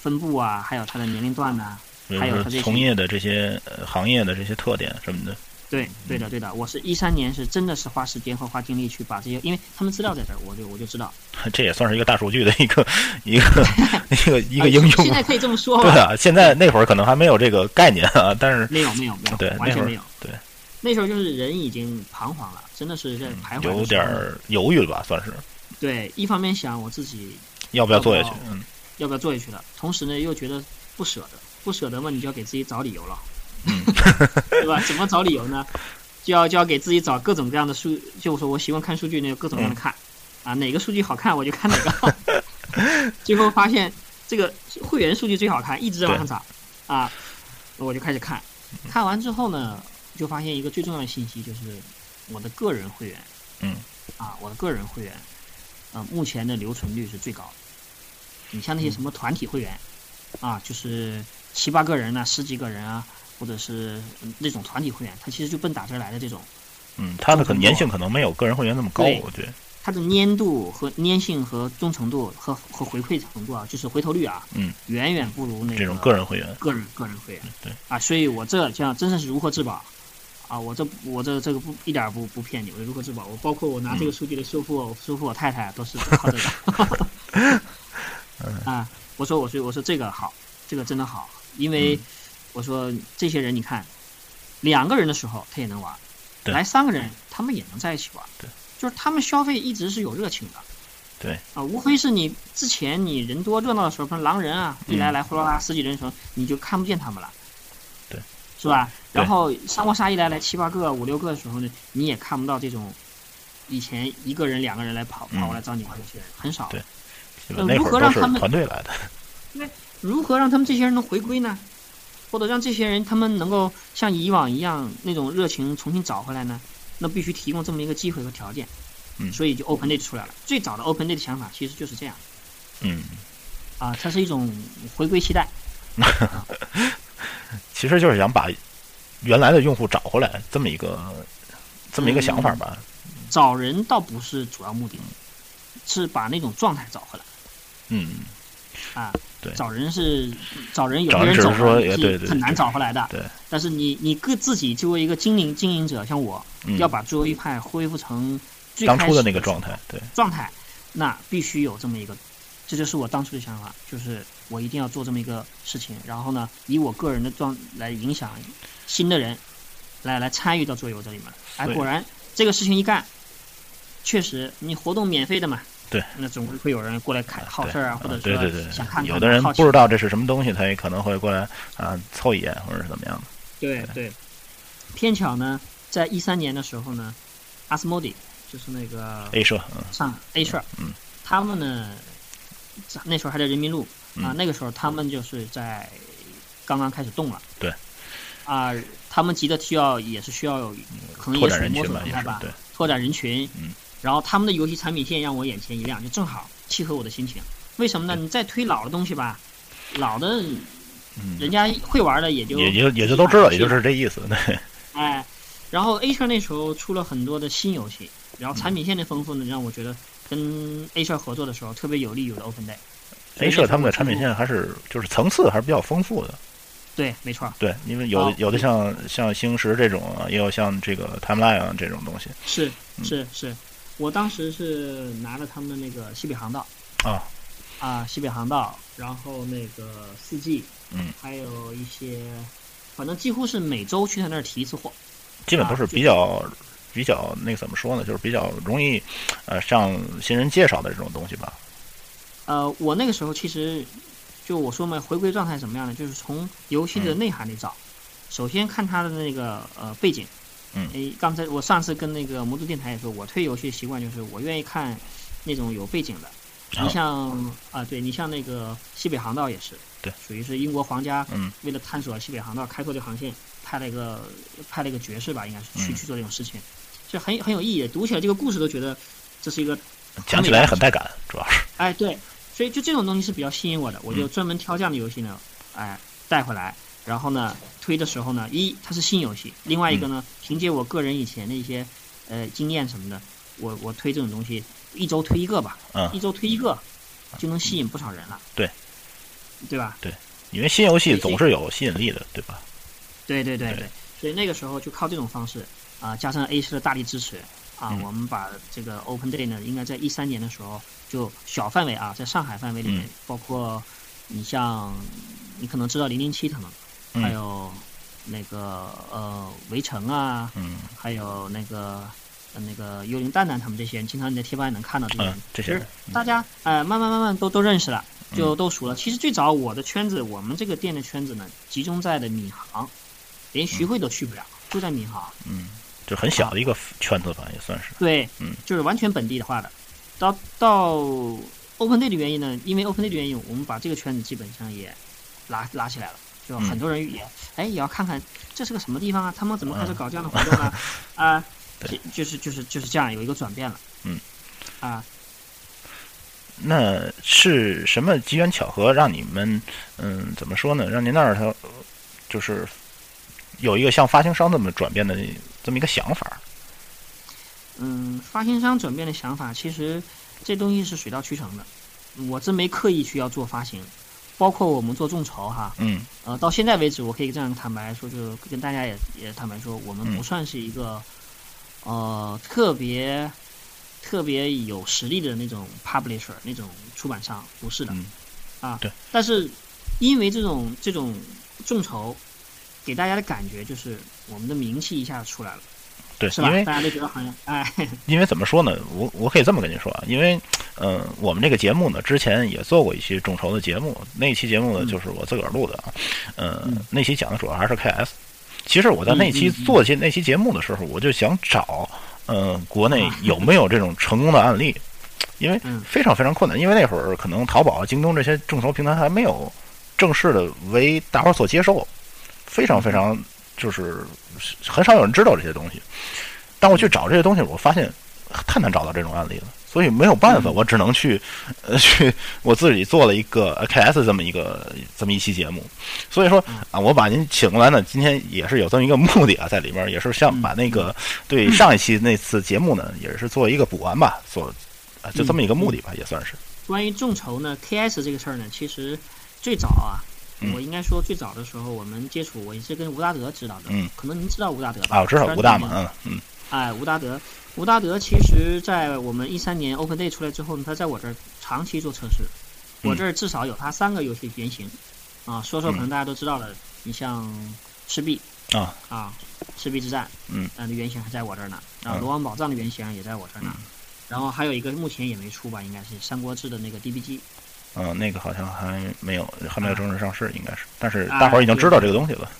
分布啊，还有他的年龄段呐，还有他这从业的这些行业的这些特点什么的。对，对的，对的，我是一三年是真的是花时间和花精力去把这些，因为他们资料在这儿，我就我就知道。<laughs> 这也算是一个大数据的一个 <laughs> 一个 <laughs> 一个一个应用。现在可以这么说。对啊，现在那会儿可能还没有这个概念啊，但是没有没有没有，对，完全没有。对，那时候就是人已经彷徨了，真的是在徘徊，有点犹豫了吧，算是。对，一方面想我自己要不要做下去，嗯，要不要做下去了，同时呢又觉得不舍得，不舍得嘛，你就要给自己找理由了，<laughs> 对吧？怎么找理由呢？就要就要给自己找各种各样的数，就说我喜欢看数据，那就各种各样的看，啊，哪个数据好看我就看哪个。<laughs> 最后发现这个会员数据最好看，一直在往上涨，啊，我就开始看。看完之后呢，就发现一个最重要的信息，就是我的个人会员，嗯，啊，我的个人会员，啊，目前的留存率是最高的。你像那些什么团体会员，啊，就是七八个人啊，十几个人啊。或者是那种团体会员，他其实就奔打折来的这种。嗯，他的可粘性可能没有个人会员那么高，我觉得。它的粘度和粘性和忠诚度和和回馈程度啊，就是回头率啊，嗯，远远不如那这种个人会员。个人个人会员，对。啊，所以我这叫真正是如获至宝，啊，我这我这这个不一点不不骗你，我如获至宝。我包括我拿这个数据的收付收付我太太都是靠这个。<laughs> 啊，我说我说我说这个好，这个真的好，因为。我说这些人，你看，两个人的时候他也能玩，来三个人他们也能在一起玩，对，就是他们消费一直是有热情的，对，啊，无非是你之前你人多热闹的时候，像狼人啊，一来来呼啦啦十几人的时候，你就看不见他们了，对，是吧？然后三国杀一来来七八个五六个的时候呢，你也看不到这种以前一个人两个人来跑跑过来找你玩这些人很少，对，如何让他们团队来的？<laughs> 那如何让他们这些人能回归呢？或者让这些人他们能够像以往一样那种热情重新找回来呢？那必须提供这么一个机会和条件。嗯，所以就 Open Day 出来了。最早的 Open Day 的想法其实就是这样。嗯，啊，它是一种回归期待。<laughs> 其实就是想把原来的用户找回来，这么一个这么一个想法吧。找人倒不是主要目的，是把那种状态找回来。嗯。啊。对，找人是找人，有的人找是很难找回来的。对，但是你你各自己作为一个经营经营者，像我，要把桌游派恢复成当初的那个状态，对状态，那必须有这么一个，这就是我当初的想法，就是我一定要做这么一个事情，然后呢，以我个人的状来影响新的人，来来参与到桌游这里面。哎，果然这个事情一干，确实你活动免费的嘛。对，那总会有人过来看好事儿啊，或者说想看。有的人不知道这是什么东西，他也可能会过来啊凑一眼，或者是怎么样的。对对，偏巧呢，在一三年的时候呢，阿斯莫迪就是那个 A 社，上 A 社，嗯，他们呢，那时候还在人民路啊，那个时候他们就是在刚刚开始动了。对，啊，他们急的需要也是需要，可能也是摸索状态吧，拓展人群，嗯。然后他们的游戏产品线让我眼前一亮，就正好契合我的心情。为什么呢？你再推老的东西吧，老的，人家会玩的也就也就也就都知道，也就是这意思。对。<laughs> 哎，然后 A 社那时候出了很多的新游戏，然后产品线的丰富呢，让我觉得跟 A 社合作的时候特别有利于我的 Open Day。A 社他们的产品线还是就是层次还是比较丰富的。对，没错。对，因为有的有的像像星石这种，也有像这个 Timeline 啊这种东西。是是是，我当时是拿了他们的那个西北航道。啊。啊，西北航道，然后那个四季，嗯，还有一些，反正几乎是每周去他那儿提一次货。基本都是比较、比较那个怎么说呢，就是比较容易呃向新人介绍的这种东西吧。呃，我那个时候其实就我说嘛，回归状态什么样呢，就是从游戏的内涵里找。首先看它的那个呃背景。嗯。诶，刚才我上次跟那个魔都电台也说，我推游戏习惯就是我愿意看那种有背景的。你像啊，对你像那个西北航道也是，对，属于是英国皇家嗯为了探索西北航道开拓这航线，派了一个派了一个爵士吧，应该是去、嗯去做这种事情，就很很有意义。读起来这个故事都觉得这是一个讲起来很带感，主要是。哎，对，所以就这种东西是比较吸引我的，我就嗯专门挑这样的游戏呢，哎带回来，然后呢推的时候呢，一它是新游戏，另外一个呢，凭借我个人以前的一些呃经验什么的，我我推这种东西。一周推一个吧，嗯，一周推一个，就能吸引不少人了。对，对吧？对，因为新游戏总是有吸引力的，对吧？对对对对对，所以那个时候就靠这种方式啊、加上 A 市的大力支持啊，嗯。我们把这个 Open Day 呢，应该在一三年的时候就小范围啊，在上海范围里面，嗯。包括你像你可能知道零零七他们，嗯。还有那个呃围城啊，嗯。还有那个。呃那个幽灵蛋蛋他们这些人，经常你在贴吧也能看到这些人。嗯，，这些人，大家呃慢慢慢慢都都认识了，就嗯都熟了。其实最早我的圈子，我们这个店的圈子呢，集中在的闵行，连徐汇都去不了，就在闵行。嗯，就很小的一个圈子吧，也算是。对，嗯，就是完全本地化的。到到 Open Day 的原因呢，因为 Open Day 的原因，我们把这个圈子基本上也拉拉起来了，就很多人也、哎也要看看这是个什么地方啊，他们怎么开始搞这样的活动呢？啊，<laughs> 就就是就是就是这样有一个转变了。嗯，啊，那是什么机缘巧合让你们，嗯，怎么说呢？让您那儿他就是有一个像发行商这么转变的这么一个想法？嗯，发行商转变的想法，其实这东西是水到渠成的。我真没刻意去要做发行，包括我们做众筹哈，嗯呃，到现在为止，我可以这样坦白说，就跟大家也也坦白说，我们嗯不算是一个、呃特别特别有实力的那种 publisher 那种出版商，不是的、嗯啊。对。但是因为这种这种众筹，给大家的感觉就是我们的名气一下出来了，对，是吧？因为？大家都觉得好像哎，<laughs> <laughs> 因为怎么说呢，我我可以这么跟您说啊，因为，嗯、我们这个节目呢，之前也做过一期众筹的节目，那期节目呢嗯。就是我自个儿录的啊，呃，嗯。那期讲的主要还是 KS。其实我在那期嗯嗯嗯。做些那期节目的时候，我就想找，呃，国内有没有这种成功的案例，<laughs> 因为嗯。非常非常困难，因为那会儿可能淘宝、京东这些众筹平台还没有正式的为大伙儿所接受，非常非常就是很少有人知道这些东西。当我去找这些东西，我发现太难找到这种案例了，所以没有办法，嗯我只能去呃去我自己做了一个 KS 这么一个这么一期节目。所以说嗯啊，我把您请过来呢，今天也是有这么一个目的啊，在里面也是想嗯把那个对上一期那次节目呢，也是做一个补完吧，做啊就这么一个目的吧，也算是。关于众筹呢，KS 这个事儿呢，其实最早啊，嗯我应该说最早的时候，我们接触我也是跟吴大德知道的。嗯，可能您知道吴大德吧？啊，我知道吴大嘛，嗯嗯。哎，吴大德，吴大德其实在我们一三年 Open Day 出来之后呢，他在我这儿长期做测试，我嗯这儿至少有他三个游戏原型，啊，说说可能大家都知道的，你像赤壁啊。啊，赤壁之战，嗯，那，的原型还在我这儿呢，然后嗯。罗王宝藏的原型也在我这儿呢，嗯。然后还有一个目前也没出吧，应该是三国志的那个 DBG，嗯，那个好像还没有还没有正式上市，应该是，但是啊大伙儿已经知道这个东西了。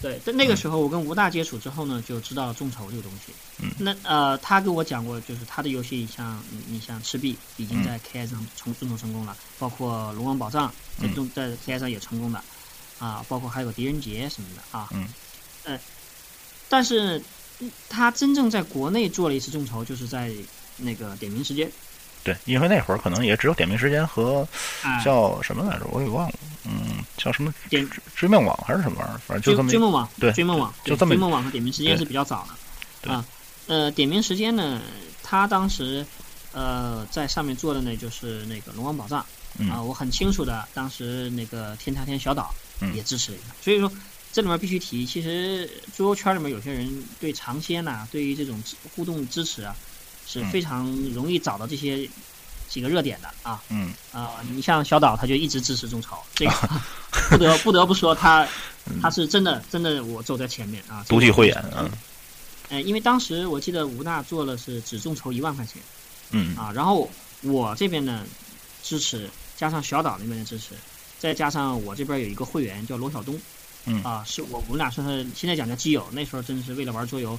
对，在那个时候我跟吴大接触之后呢，就知道众筹这个东西。嗯那呃，他跟我讲过，就是他的游戏像你你像赤壁已经嗯在 KS 上成众筹成功了，包括龙王宝藏在在 KS 上也成功了，啊，包括还有狄仁杰什么的啊。嗯。呃，但是嗯他真正在国内做了一次众筹，就是在那个点名时间。对，因为那会儿可能也只有点名时间和啊，叫什么来着，我给忘了，嗯，叫什么点追追梦网还是什么玩意儿，反正就追这么追梦网，对追梦网，对就这么追梦网和点名时间是比较早的对啊。呃，点名时间呢，他当时呃在上面做的呢就是那个龙王宝藏啊，我很清楚的，当时那个天塌天小岛也支持了一下，所以说这里面必须提，其实桌游圈里面有些人对尝鲜呐，对于这种互动支持啊是非常容易找到这些。几个热点的啊，嗯。啊，你像小岛，他就一直支持众筹，这个不得不得不说他 <laughs> 他是真的真的我走在前面啊，独具慧眼嗯，哎，因为当时我记得吴娜做了是只众筹一万块钱，嗯。啊，然后我这边呢支持加上小岛那边的支持，再加上我这边有一个会员叫罗晓东，嗯啊，是我我们俩算是现在讲叫基友，那时候真的是为了玩桌游，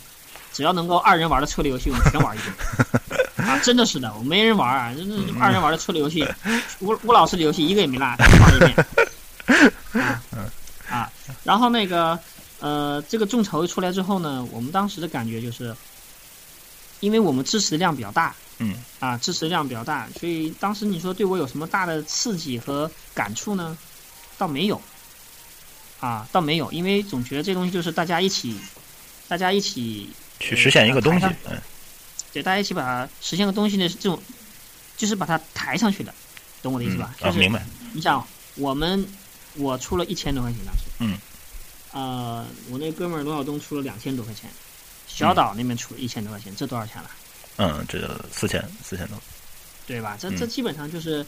只要能够二人玩的策略游戏，我们全玩一遍。啊，真的是的，我没人玩啊，真是二人玩的策略游戏，吴吴老师的游戏一个也没落，玩一遍。啊啊，然后那个呃，这个众筹出来之后呢，我们当时的感觉就是，因为我们支持的量比较大，嗯，啊，支持量比较大，所以当时你说对我有什么大的刺激和感触呢？倒没有，啊，倒没有，因为总觉得这东西就是大家一起，大家一起去实现一个东西，嗯。对，大家一起把它实现个东西的这种，就是把它抬上去的，懂我的意思吧？啊，明白。你想，我们我出了一千多块钱当时，嗯，呃，我那哥们儿罗晓东出了两千多块钱，小岛那边出了一千多块钱，这多少钱了？嗯，这四千四千多，对吧？这这基本上就是，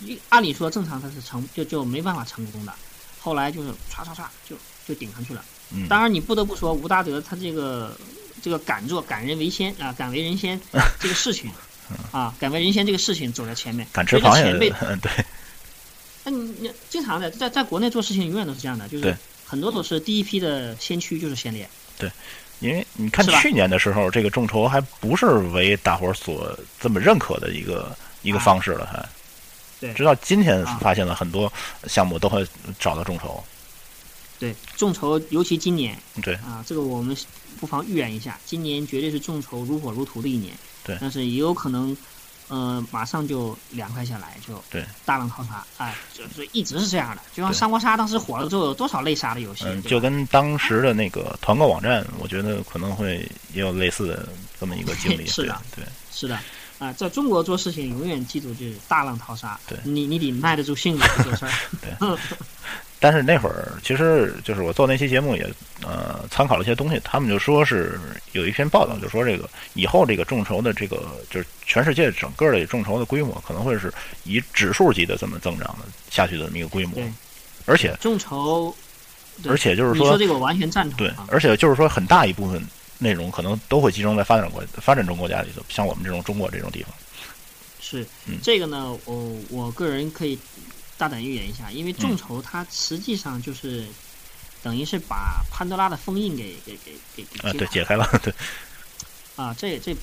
一按理说正常它是成就就没办法成功的，后来就是唰唰唰就就顶上去了。嗯，当然你不得不说吴大德他这个。这个敢做敢人为先啊，敢为人先 <laughs> 这个事情啊，敢为人先这个事情走在前面。敢吃螃蟹，对。那你你经常的在在国内做事情永远都是这样的，就是很多都是第一批的先驱就是先烈。对，因为你看去年的时候，这个众筹还不是为大伙儿所这么认可的一个一个方式了，还。对。直到今天发现了很多项目都会找到众筹。对，众筹尤其今年。对。啊，这个我们。不妨预言一下，今年绝对是众筹如火如荼的一年。对，但是也有可能，呃，马上就凉快下来，就对大浪淘沙。哎，就是一直是这样的。就像三国杀当时火了之后，有多少类杀的游戏？嗯，就跟当时的那个团购网站，我觉得可能会也有类似的这么一个经历。<laughs> 是的，对，是的。啊，在中国做事情，永远记住就是大浪淘沙。对，你你得耐得住性子做事儿。<laughs> 对。但是那会儿，其实就是我做那期节目也呃参考了一些东西，他们就说是有一篇报道，就说这个以后这个众筹的这个就是全世界整个的众筹的规模可能会是以指数级的这么增长的下去的这么一个规模，而且众筹，而且就是说这个我完全赞同，对，而且就是说很大一部分内容可能都会集中在发展国发展中国家里头，像我们这种中国这种地方，是这个呢，我我个人可以。大胆预言一下，因为众筹它实际上就是，等于是把潘多拉的封印给给给给给啊，对，解开了，<laughs> 对。啊，这这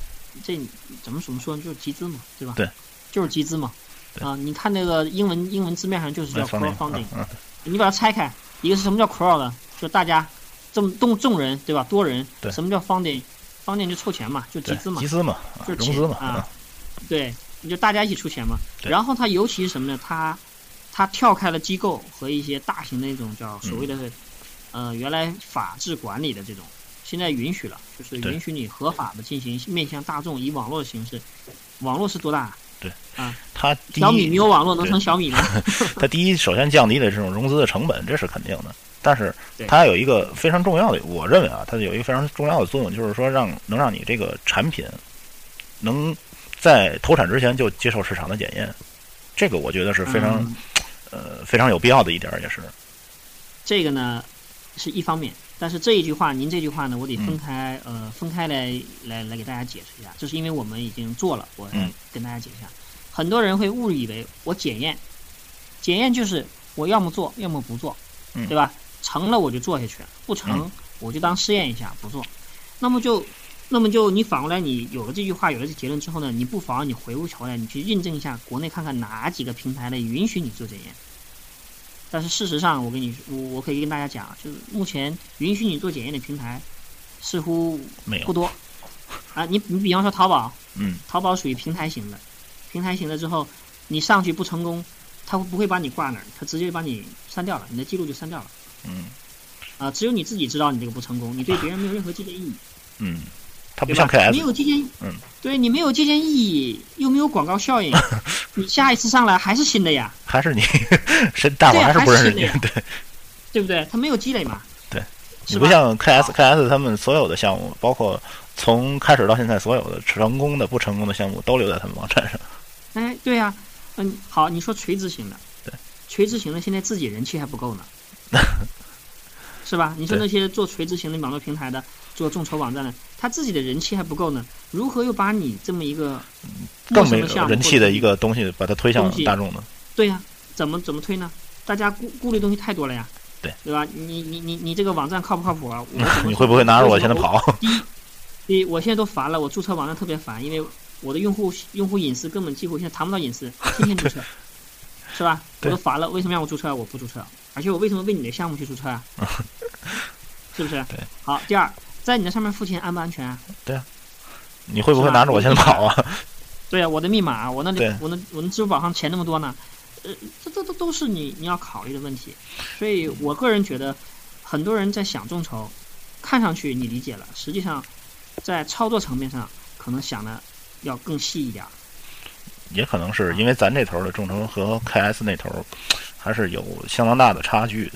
这怎么怎么说呢？就是集资嘛，对吧？对，就是集资嘛。啊，你看那个英文英文字面上就是叫 crowdfunding，你把它拆开，一个是什么叫 crowd，就大家这么众众人对吧？多人。对。什么叫 funding？funding 就凑钱嘛，就集资嘛。集资嘛，就融资嘛。啊。对，就大家一起出钱嘛。然后它尤其是什么呢？它它跳开了机构和一些大型的那种叫所谓的，呃，原来法制管理的这种，现在允许了，就是允许你合法的进行面向大众以网络的形式，网络是多大？对，啊，它小米没有网络能成小米吗？<laughs> 它第一首先降低了这种融资的成本，这是肯定的。但是它有一个非常重要的，我认为啊，它有一个非常重要的作用，就是说让能让你这个产品能在投产之前就接受市场的检验，这个我觉得是非常。呃，非常有必要的一点也是，这个呢是一方面，但是这一句话，您这句话呢，我得分开，呃，分开来来来给大家解释一下。这是因为我们已经做了，我跟大家解释一下。很多人会误以为我检验，检验就是我要么做，要么不做，对吧？成了我就做下去，不成我就当试验一下不做。那么就。那么就你反过来，你有了这句话，有了这结论之后呢，你不妨你回过头来，你去印证一下国内看看哪几个平台呢允许你做检验。但是事实上，我跟你我我可以跟大家讲，就是目前允许你做检验的平台似乎没有不多。啊，你你比方说淘宝，嗯，淘宝属于平台型的，平台型的之后，你上去不成功，他不会把你挂那儿，他直接把你删掉了，你的记录就删掉了。嗯。啊，只有你自己知道你这个不成功，你对别人没有任何借鉴意义。嗯。它不像 KS，没有借鉴，嗯，对你没有借鉴意义，又没有广告效应，<laughs> 你下一次上来还是新的呀？还是你 <laughs> 是大伙还是不认识你？<laughs> 对，对不对？他没有积累嘛？对，你不像 KS，KS 他们所有的项目，包括从开始到现在所有的成功的、不成功的项目，都留在他们网站上。哎，对呀，嗯，好，你说垂直型的，对，垂直型的现在自己人气还不够呢。<laughs> 是吧？你说那些做垂直型的网络平台的，做众筹网站的，他自己的人气还不够呢，如何又把你这么一个更没人气的一个东西把它推向大众呢？对呀，怎么怎么推呢？大家顾顾虑东西太多了呀。对，对吧？你你你你这个网站靠不靠谱啊？<laughs> 你会不会拿着我现在跑？第一，第一，我现在都烦了，我注册网站特别烦，因为我的用户用户隐私根本几乎现在谈不到隐私，天天注册，<laughs> 是吧？我都烦了，为什么让我注册？我不注册。而且我为什么为你的项目去注册啊？<laughs> 是不是？对。好，第二，在你那上面付钱安不安全啊？对啊。你会不会拿着我钱跑啊？<laughs> 对啊，我的密码，我那里，我那我那支付宝上钱那么多呢，呃，这这都都是你你要考虑的问题。所以我个人觉得，很多人在想众筹，看上去你理解了，实际上在操作层面上可能想的要更细一点。也可能是因为咱这头的众筹和 KS 那头。还是有相当大的差距的。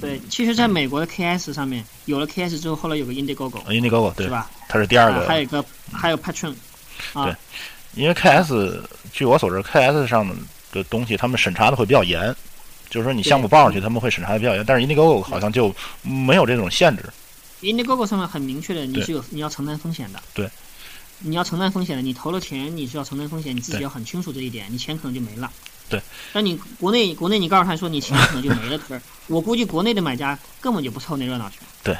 对，其实，在美国的 KS 上面有了 KS 之后，后来有个 Indiegogo，Indiegogo 对是吧？它是第二个。还有一个，还有 Patron。对，因为 KS，据我所知，KS 上的东西他们审查的会比较严，就是说你项目报上去，他们会审查的比较严。但是 Indiegogo 好像就没有这种限制。Indiegogo 上面很明确的，你是有你要承担风险的。对。你要承担风险的，你投了钱，你是要承担风险，你自己要很清楚这一点，你钱可能就没了。对，那你国内国内你告诉他说你钱可能就没了，可 <laughs> 是我估计国内的买家根本就不凑那热闹去。对，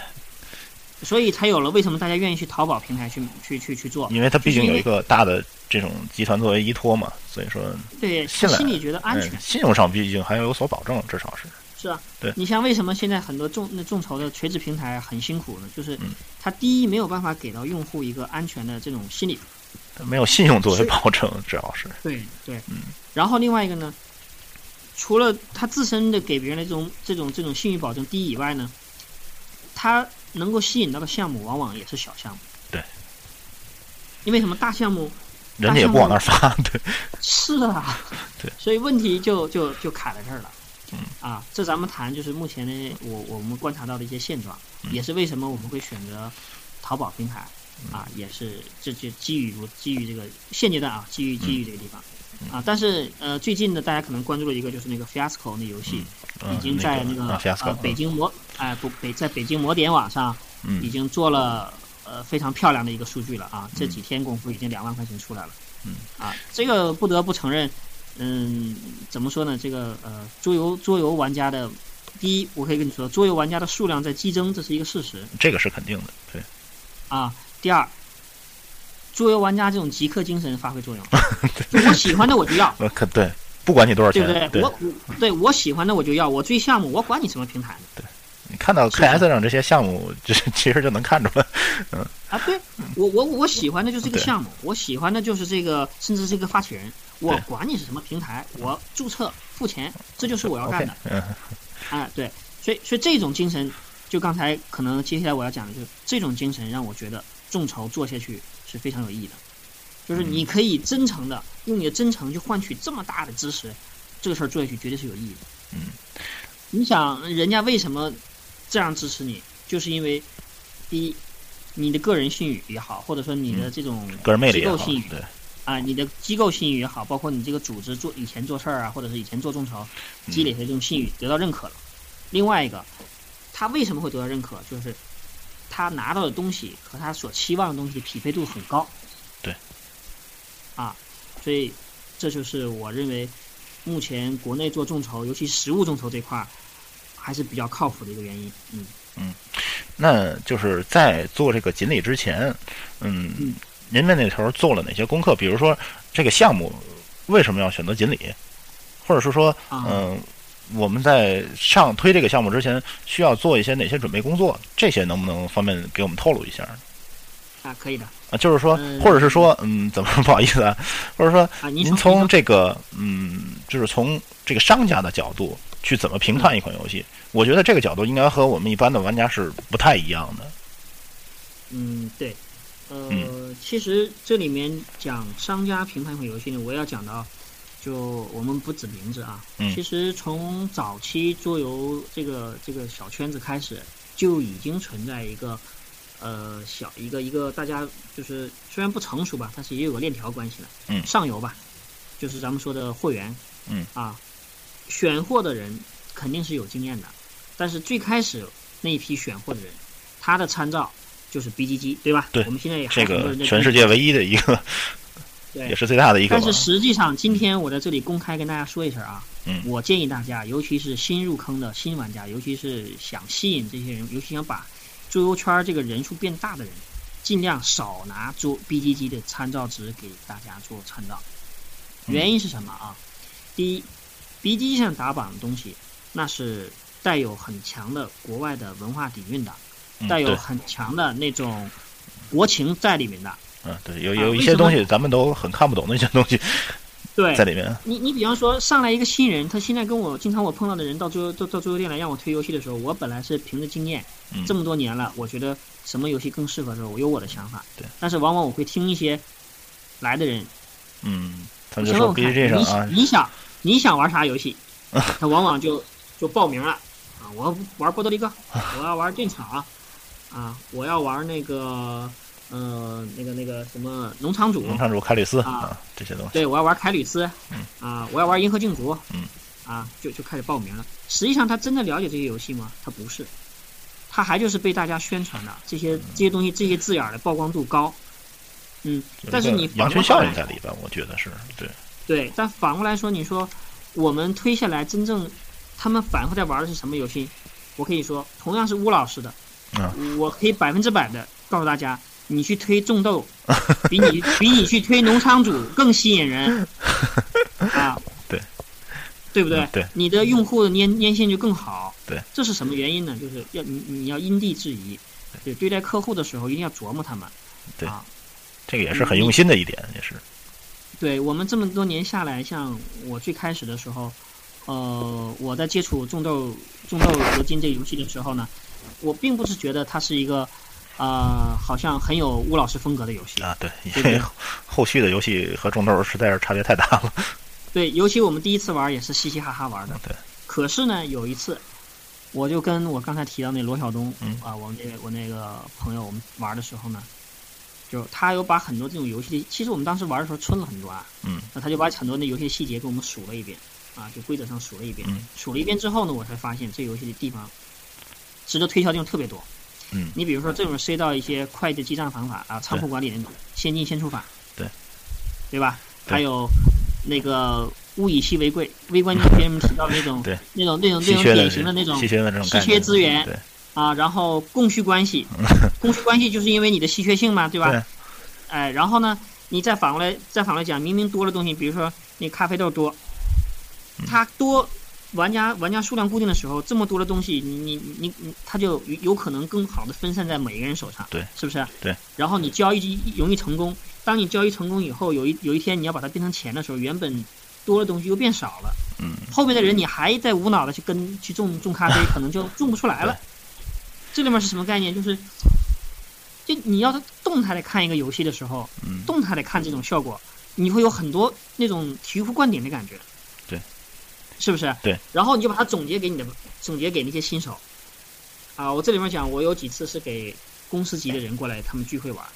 所以才有了为什么大家愿意去淘宝平台去去去去做，因为它毕竟有一个大的这种集团作为依托嘛，所以说对心里觉得安全，信用上毕竟还要有所保证，至少是。是啊，对你像为什么现在很多众那众筹的垂直平台很辛苦呢？就是它第一没有办法给到用户一个安全的这种心理。没有信用作为保证，主要是。对 <laughs> 对，嗯，然后另外一个呢，除了他自身的给别人的这种这种这种信誉保证低以外呢，他能够吸引到的项目往往也是小项目，对，因为什么大项目，人家也不往那儿发，对，是啊，<laughs> 对，所以问题就就就卡在这儿了，嗯。啊，这咱们谈就是目前的我我们观察到的一些现状，也是为什么我们会选择淘宝平台。啊，也是，这就基于基于这个现阶段啊，基于基于这个地方，啊，但是呃，最近呢，大家可能关注了一个，就是那个 Fiasco 那游戏，已经在那个呃北京魔哎不北在北京魔点网上，已经做了呃非常漂亮的一个数据了啊，这几天功夫已经两万块钱出来了，嗯。啊，这个不得不承认，嗯，怎么说呢？这个呃桌游桌游玩家的，第一，我可以跟你说，桌游玩家的数量在激增，这是一个事实，这个是肯定的，对，啊。第二，桌游玩家这种极客精神发挥作用，<laughs> 就我喜欢的我就要。<laughs> 可对，不管你多少钱，对不对？我我对我喜欢的我就要，我追项目，我管你什么平台。对，你看到 KS 上这些项目，就是其实就能看出来。嗯啊，对我我我喜欢的就是这个项目，我喜欢的就是这个，甚至是一个发起人，我管你是什么平台，我注册付钱，这就是我要干的。嗯，<laughs> 啊，对，所以所以这种精神，就刚才可能接下来我要讲的就是这种精神，让我觉得。众筹做下去是非常有意义的，就是你可以真诚的用你的真诚去换取这么大的支持，这个事儿做下去绝对是有意义的。嗯，你想人家为什么这样支持你？就是因为第一，你的个人信誉也好，或者说你的这种机构信誉，对啊，你的机构信誉也好，包括你这个组织做以前做事儿啊，或者是以前做众筹积累的这种信誉得到认可了。另外一个，他为什么会得到认可？就是。他拿到的东西和他所期望的东西匹配度很高，对，啊，所以这就是我认为目前国内做众筹，尤其实物众筹这块儿还是比较靠谱的一个原因。嗯嗯，那就是在做这个锦鲤之前，嗯，您们那头做了哪些功课？比如说这个项目为什么要选择锦鲤，或者是说，嗯。我们在上推这个项目之前，需要做一些哪些准备工作？这些能不能方便给我们透露一下？啊，可以的。啊，就是说，或者是说，嗯，怎么不好意思啊？<laughs> 或者说，您从这个，嗯，就是从这个商家的角度去怎么评判一款游戏？我觉得这个角度应该和我们一般的玩家是不太一样的。嗯，对。呃，其实这里面讲商家评判一款游戏呢，我要讲到，就我们不指名字啊。嗯其实从早期桌游这个这个小圈子开始，就已经存在一个呃小一个一个大家就是虽然不成熟吧，但是也有个链条关系了。嗯上游吧，就是咱们说的货源。嗯啊，选货的人肯定是有经验的，但是最开始那一批选货的人，他的参照就是 BGG，对吧？对我们现在也还这个很多人在全世界唯一的一个，对也是最大的一个。但是实际上，今天我在这里公开跟大家说一声啊，嗯我建议大家，尤其是新入坑的新玩家，尤其是想吸引这些人，尤其想把桌游圈这个人数变大的人，尽量少拿桌 BGG 的参照值给大家做参照。嗯原因是什么啊？第一，BGG 上打榜的东西，那是带有很强的国外的文化底蕴的，带有很强的那种国情在里面的。嗯，对，有啊有一些东西咱们都很看不懂的一些东西 <laughs> 对在，里面。你你比方说上来一个新人，他现在跟我经常我碰到的人到桌游到到桌游店来让我推游戏的时候，我本来是凭着经验，嗯这么多年了，我觉得什么游戏更适合的时候，我有我的想法。对。但是往往我会听一些来的人，嗯，他们就说先问我看 BGG 上你啊，你想你想玩啥游戏，他往往就就报名了啊，我要玩波多黎各，我要玩电厂，啊，我要玩那个呃那个那个什么农场主，农场主凯里斯啊啊这些东西。对，我要玩凯里斯，嗯啊，我要玩银河竞逐，嗯，啊，就就开始报名了。实际上，他真的了解这些游戏吗？他不是，他还就是被大家宣传的这些这些东西，这些字眼儿的曝光度高，嗯，但是你羊群效应在里边，我觉得是对。对，但反过来说，你说我们推下来，真正他们反复在玩的是什么游戏？我可以说，同样是乌老师的，嗯我可以百分之百的告诉大家，你去推种豆，比你比你去推农场主更吸引人 <laughs> 啊！对，对不对？嗯对，你的用户的粘粘性就更好。对，这是什么原因呢？就是要你你要因地制宜，对，对待客户的时候一定要琢磨他们。对啊，这个也是很用心的一点，也是。对我们这么多年下来，像我最开始的时候，呃，我在接触种豆种豆合金这个游戏的时候呢，我并不是觉得它是一个，呃，好像很有吴老师风格的游戏。啊，对，因为 <laughs> 后续的游戏和种豆实在是差别太大了。<laughs> 对，尤其我们第一次玩也是嘻嘻哈哈玩的。对。可是呢，有一次，我就跟我刚才提到那罗晓东，嗯啊，我那我那个朋友，我们玩的时候呢，就他有把很多这种游戏的，其实我们当时玩的时候村了很多啊，嗯那他就把很多那游戏细节给我们数了一遍，啊，就规则上数了一遍，嗯数了一遍之后呢，我才发现这游戏的地方值得推销的地方特别多。嗯。你比如说这种涉及到一些会计记账方法啊，仓库管理那种先进先出法，对，对吧？还有那个物以稀为贵，微观经济学里面提到的那种对。那种那种那种典型的那种稀缺资源对。啊，然后供需关系，<laughs> 供需关系就是因为你的稀缺性嘛，对吧？对。哎，然后呢，你再反过来再反过来讲，明明多的东西，比如说那咖啡豆多，嗯。它多，玩家玩家数量固定的时候，这么多的东西，你你你你，它就有有可能更好的分散在每个人手上，对，是不是？对。然后你交易容易成功，当你交易成功以后，有一有一天你要把它变成钱的时候，原本多的东西又变少了，嗯，后面的人你还在无脑的去跟去种种咖啡，<laughs> 可能就种不出来了。这里面是什么概念？就是，就你要动态的看一个游戏的时候，嗯动态的看这种效果，你会有很多那种醍醐灌顶的感觉。对，是不是？对。然后你就把它总结给你的，总结给那些新手。啊，我这里面讲，我有几次是给公司级的人过来，他们聚会玩，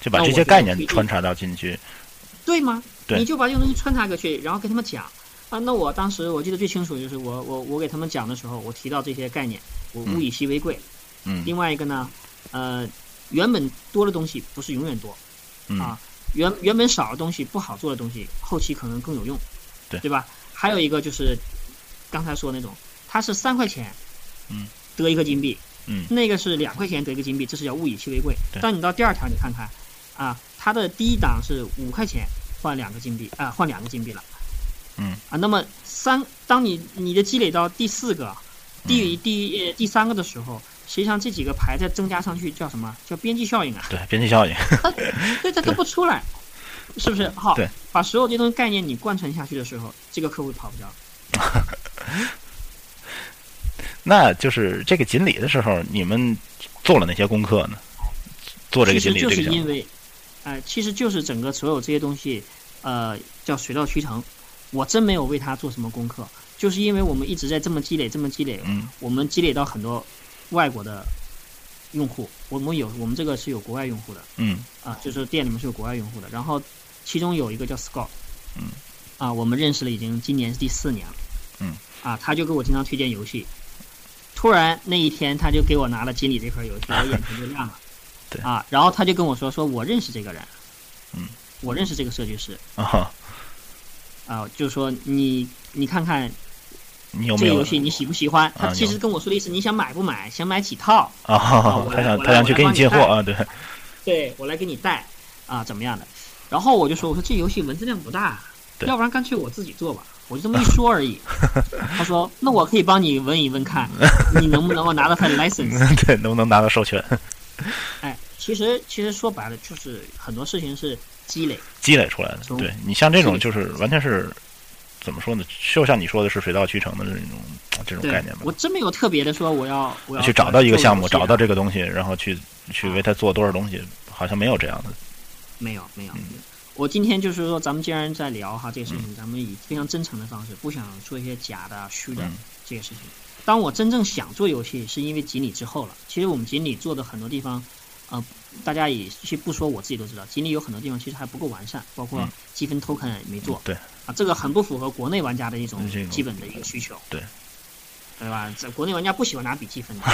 就把这些概念穿插到进去。对吗？对你就把这个东西穿插过去，然后跟他们讲。啊，那我当时我记得最清楚就是我我我给他们讲的时候，我提到这些概念，我嗯物以稀为贵。嗯另外一个呢，呃，原本多的东西不是永远多，嗯啊，原原本少的东西不好做的东西，后期可能更有用，对对吧？还有一个就是刚才说的那种，它是三块钱，嗯，得一个金币，嗯那个是两块钱得一个金币，这是叫物以稀为贵对。但你到第二条你看看，啊，它的第一档是五块钱换两个金币啊，换两个金币了，嗯啊，那么三，当你你的积累到第四个、第第呃第三个的时候，实际上这几个牌再增加上去叫什么？叫边际效应啊。对，边际效应。<laughs> 对，它都不出来，是不是？好对，把所有这些东西概念你贯穿下去的时候，这个客户跑不掉。<laughs> 那就是这个锦鲤的时候，你们做了哪些功课呢？做这个锦鲤这个项目，是因为哎、其实就是整个所有这些东西，呃，叫水到渠成。我真没有为他做什么功课，就是因为我们一直在这么积累，这么积累，嗯我们积累到很多外国的用户，我们有我们这个是有国外用户的嗯啊，就是店里面是有国外用户的。然后其中有一个叫 Scott，嗯，啊，我们认识了已经今年是第四年了，嗯，啊，他就给我经常推荐游戏。突然那一天，他就给我拿了经理这款游戏，<laughs> 我眼前就亮了。对。啊，然后他就跟我说：“说我认识这个人，嗯，我认识这个设计师。啊。哈，啊，就是说你你看看你有没有？这个游戏你喜不喜欢？他其实跟我说的意思，你想买不买？想买几套？啊 <laughs> 他想他想去给你进货啊，对，对我来给你带。啊，怎么样的？然后我就说，我说这游戏文字量不大，要不然干脆我自己做吧。我就这么一说而已。<laughs> 他说，那我可以帮你问一问看，<laughs> 你能不能够拿到他的 license？<laughs> 对，能不能拿到授权？哎，其实其实说白了，就是很多事情是积累。积累出来的。对你像这种就是完全是怎么说呢？就像你说的是水到渠成的这种这种概念吧我。真没有特别的说我要我要去找到一个项目，找到这个东西，然后去去为他做多少东西，好像没有这样的。没有没有。我今天就是说，咱们既然在聊哈这个事情，咱们以非常真诚的方式，不想做一些假的、虚的嗯这个事情。当我真正想做游戏，是因为锦鲤之后了。其实我们锦鲤做的很多地方，呃，大家也其实不说，我自己都知道，锦鲤有很多地方其实还不够完善，包括嗯积分 token 也没做。对啊，这个很不符合国内玩家的一种基本的一个需求。对。对吧？这国内玩家不喜欢拿笔记分的。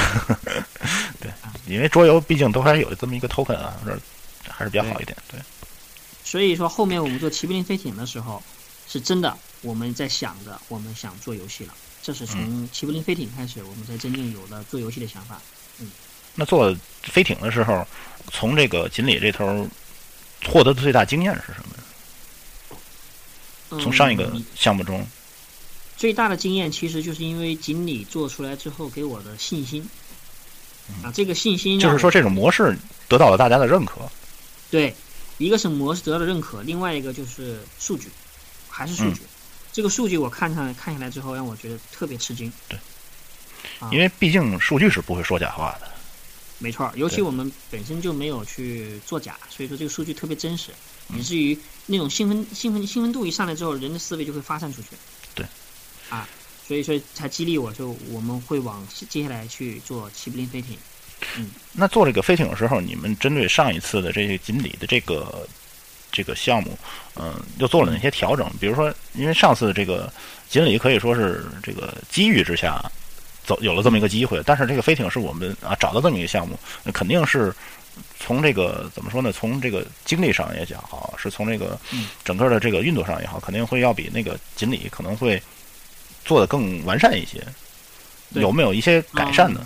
<laughs> 对因为桌游毕竟都还是有这么一个 token 啊，这还是比较好一点。对，所以说，后面我们做齐柏林飞艇的时候，是真的我们在想着我们想做游戏了。这是嗯从齐柏林飞艇开始，我们才真正有了做游戏的想法。嗯那做飞艇的时候，从这个锦鲤这头获得的最大经验是什么？嗯从上一个项目中，最大的经验，其实就是因为锦鲤做出来之后给我的信心。啊，这个信心就是说这种模式得到了大家的认可。对，一个是模式得到的认可，另外一个就是数据，还是数嗯据。这个数据我看上看下来之后，让我觉得特别吃惊。对啊因为毕竟数据是不会说假话的。没错儿，尤其我们本身就没有去作假，所以说这个数据特别真实，嗯以至于那种兴奋、兴奋、兴奋度一上来之后，人的思维就会发散出去。对，啊，所以说才激励我，就我们会往接下来去做齐柏林飞艇。那做这个飞艇的时候，你们针对上一次的这个锦鲤的这个这个项目，嗯、又做了哪些调整？比如说，因为上次这个锦鲤可以说是这个机遇之下走有了这么一个机会，但是这个飞艇是我们啊找到这么一个项目，那肯定是从这个怎么说呢？从这个精力上也讲好，是从这个嗯整个的这个运作上也好，肯定会要比那个锦鲤可能会做的更完善一些。有没有一些改善呢？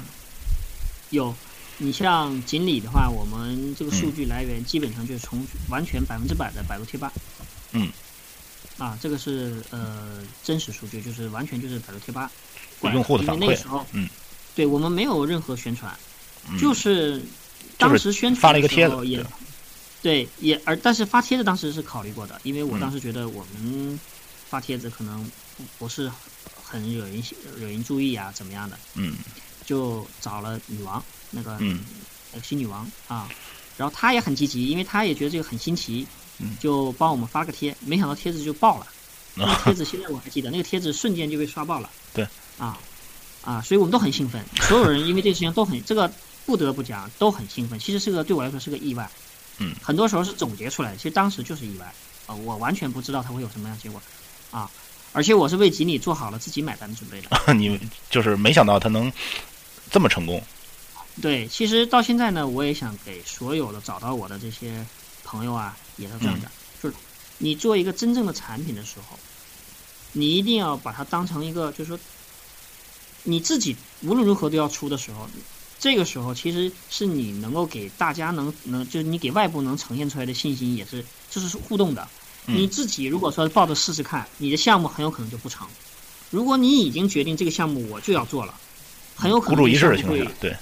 有，你像锦鲤的话，我们这个嗯数据来源基本上就是从完全百分之百的百度贴吧。嗯。啊，这个是呃真实数据，就是完全就是百度贴吧。用户的反馈因为那个时候，嗯，对我们没有任何宣传，嗯就是当时宣传发了一个帖子的时候也对对，也而但是发帖子当时是考虑过的，因为我嗯当时觉得我们发帖子可能不不是很惹人惹人注意啊，怎么样的，嗯就找了女王那个嗯。那个新女王啊，然后她也很积极，因为她也觉得这个很新奇嗯，就帮我们发个贴，没想到贴子就爆了。<laughs> 那个啊贴子现在我还记得，那个贴子瞬间就被刷爆了。对，啊。啊，所以我们都很兴奋，所有人因为这个事情都很这个不得不讲都很兴奋。其实是个对我来说是个意外，嗯，很多时候是总结出来的，其实当时就是意外。啊、我完全不知道它会有什么样结果。啊，而且我是为锦鲤做好了自己买单的准备的。<laughs> 你就是没想到他能这么成功。对，其实到现在呢，我也想给所有的找到我的这些朋友啊，也是这样讲，就是你做一个真正的产品的时候，你一定要把它当成一个，就是说，你自己无论如何都要出的时候，这个时候其实是你能够给大家能能，就是你给外部能呈现出来的信心，也是这是互动的。嗯你自己如果说抱着试试看，你的项目很有可能就不成。如果你已经决定这个项目我就要做了，很有可能孤注一掷的这个项目会情况下，对，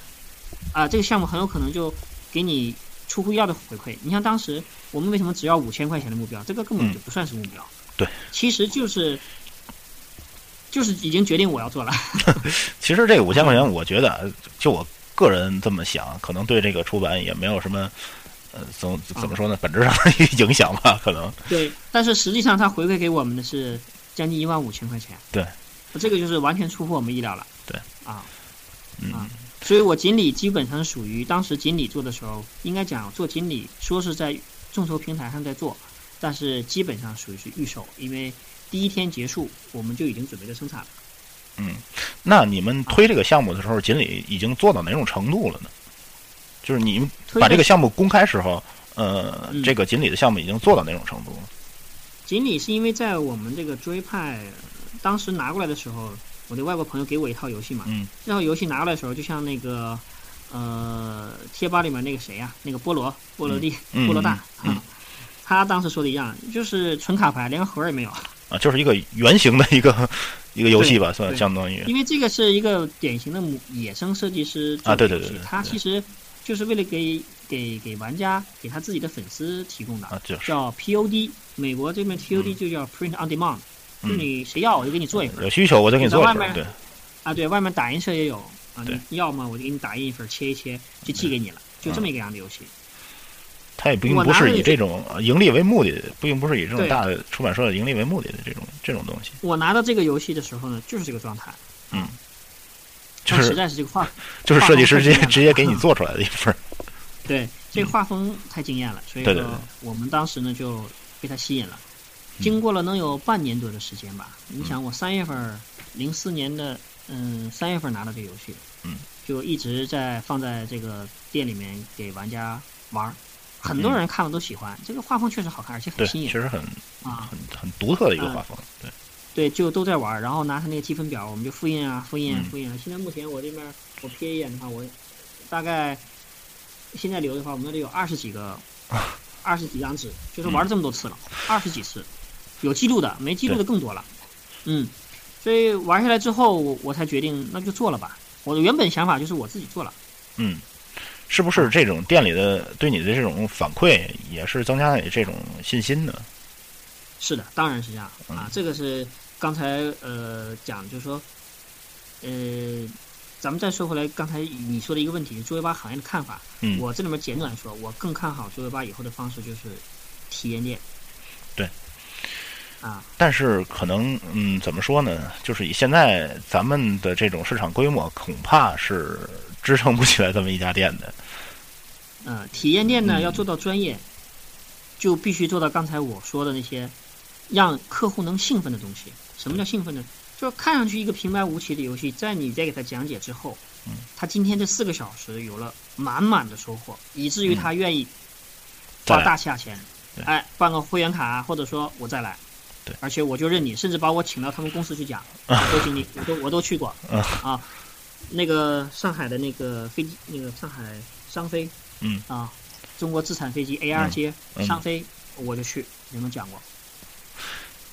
啊，这个项目很有可能就给你出乎意料的回馈。你像当时我们为什么只要五千块钱的目标，这个根本嗯就不算是目标。对，其实就是就是已经决定我要做了。<laughs> <laughs> 其实这个五千块钱，我觉得就我个人这么想，可能对这个出版也没有什么呃，怎怎么说呢？本质上的影响吧，可能。对，但是实际上他回馈给我们的是将近一万五千块钱。对，这个就是完全出乎我们意料了。对，啊，嗯，所以我锦鲤基本上属于当时锦鲤做的时候，应该讲做锦鲤说是在众筹平台上在做，但是基本上属于是预售，因为第一天结束我们就已经准备着生产了。嗯，那你们推这个项目的时候，锦鲤已经做到哪种程度了呢？就是你们把这个项目公开时候，呃，这个锦鲤的项目已经做到哪种程度了？锦鲤是因为在我们这个追派当时拿过来的时候，我的外国朋友给我一套游戏嘛，嗯，这套游戏拿过来的时候，就像那个呃贴吧里面那个谁呀，那个菠萝菠萝地菠萝大，<laughs> 他当时说的一样，就是纯卡牌，连个盒也没有啊，就是一个圆形的一个一个游戏吧，算相当于。因为这个是一个典型的野生设计师啊，对对对，他其实。就是为了给给给玩家给他自己的粉丝提供的，啊，叫 POD，美国这边 POD 就叫 Print on Demand，就你谁要我就给你做一份，有需求我就给你做一份，对，啊对，外面打印社也有啊，你要么我就给你打印一份，切一切就寄给你了，就这么一个样的游戏。它也并不是以这种盈利为目的，并不是以这种大的出版社的盈利为目的的这种这种东西。我拿到这个游戏的时候呢，就是这个状态，嗯。就是实在是这个画，<laughs> 就是设计师直接直接给你做出来的一份。<laughs> 对，这个画风太惊艳了，所以说我们当时呢就被他吸引了。经过了能有半年多的时间吧，你想我三月份，零四年的嗯三月份拿到这个游戏，嗯，就一直在放在这个店里面给玩家玩，很多人看了都喜欢。这个画风确实好看，而且很新颖，确实很啊，很很独特的一个画风，对。对，就都在玩，然后拿他那个积分表，我们就复印啊，复印，复印。啊现在目前我这边我瞥一眼的话，我大概现在留的话，我们那里有二十几个，<laughs> 二十几张纸，就是玩了这么多次了，<laughs> 二十几次，有记录的，没记录的更多了。嗯，所以玩下来之后，我我才决定那就做了吧。我的原本想法就是我自己做了。嗯，是不是这种店里的对你的这种反馈，也是增加你这种信心呢？是的，当然是这样啊，这个是。刚才呃讲就是说，呃，咱们再说回来，刚才你说的一个问题，桌游吧行业的看法。嗯。我这里面简短说，我更看好桌游吧以后的方式就是体验店。对。啊。但是可能嗯，怎么说呢？就是以现在咱们的这种市场规模，恐怕是支撑不起来这么一家店的。嗯，体验店呢要做到专业，就必须做到刚才我说的那些让客户能兴奋的东西。什么叫兴奋呢？就是看上去一个平白无奇的游戏，在你再给他讲解之后，嗯，他今天这四个小时有了满满的收获，以至于他愿意花大价钱，哎，办个会员卡，或者说我再来，对，而且我就认你，甚至把我请到他们公司去讲，都经历，我都我都去过，啊，那个上海的那个飞机，那个上海商飞，嗯，啊，中国自产飞机 AR 街商飞，我就去，你们讲过。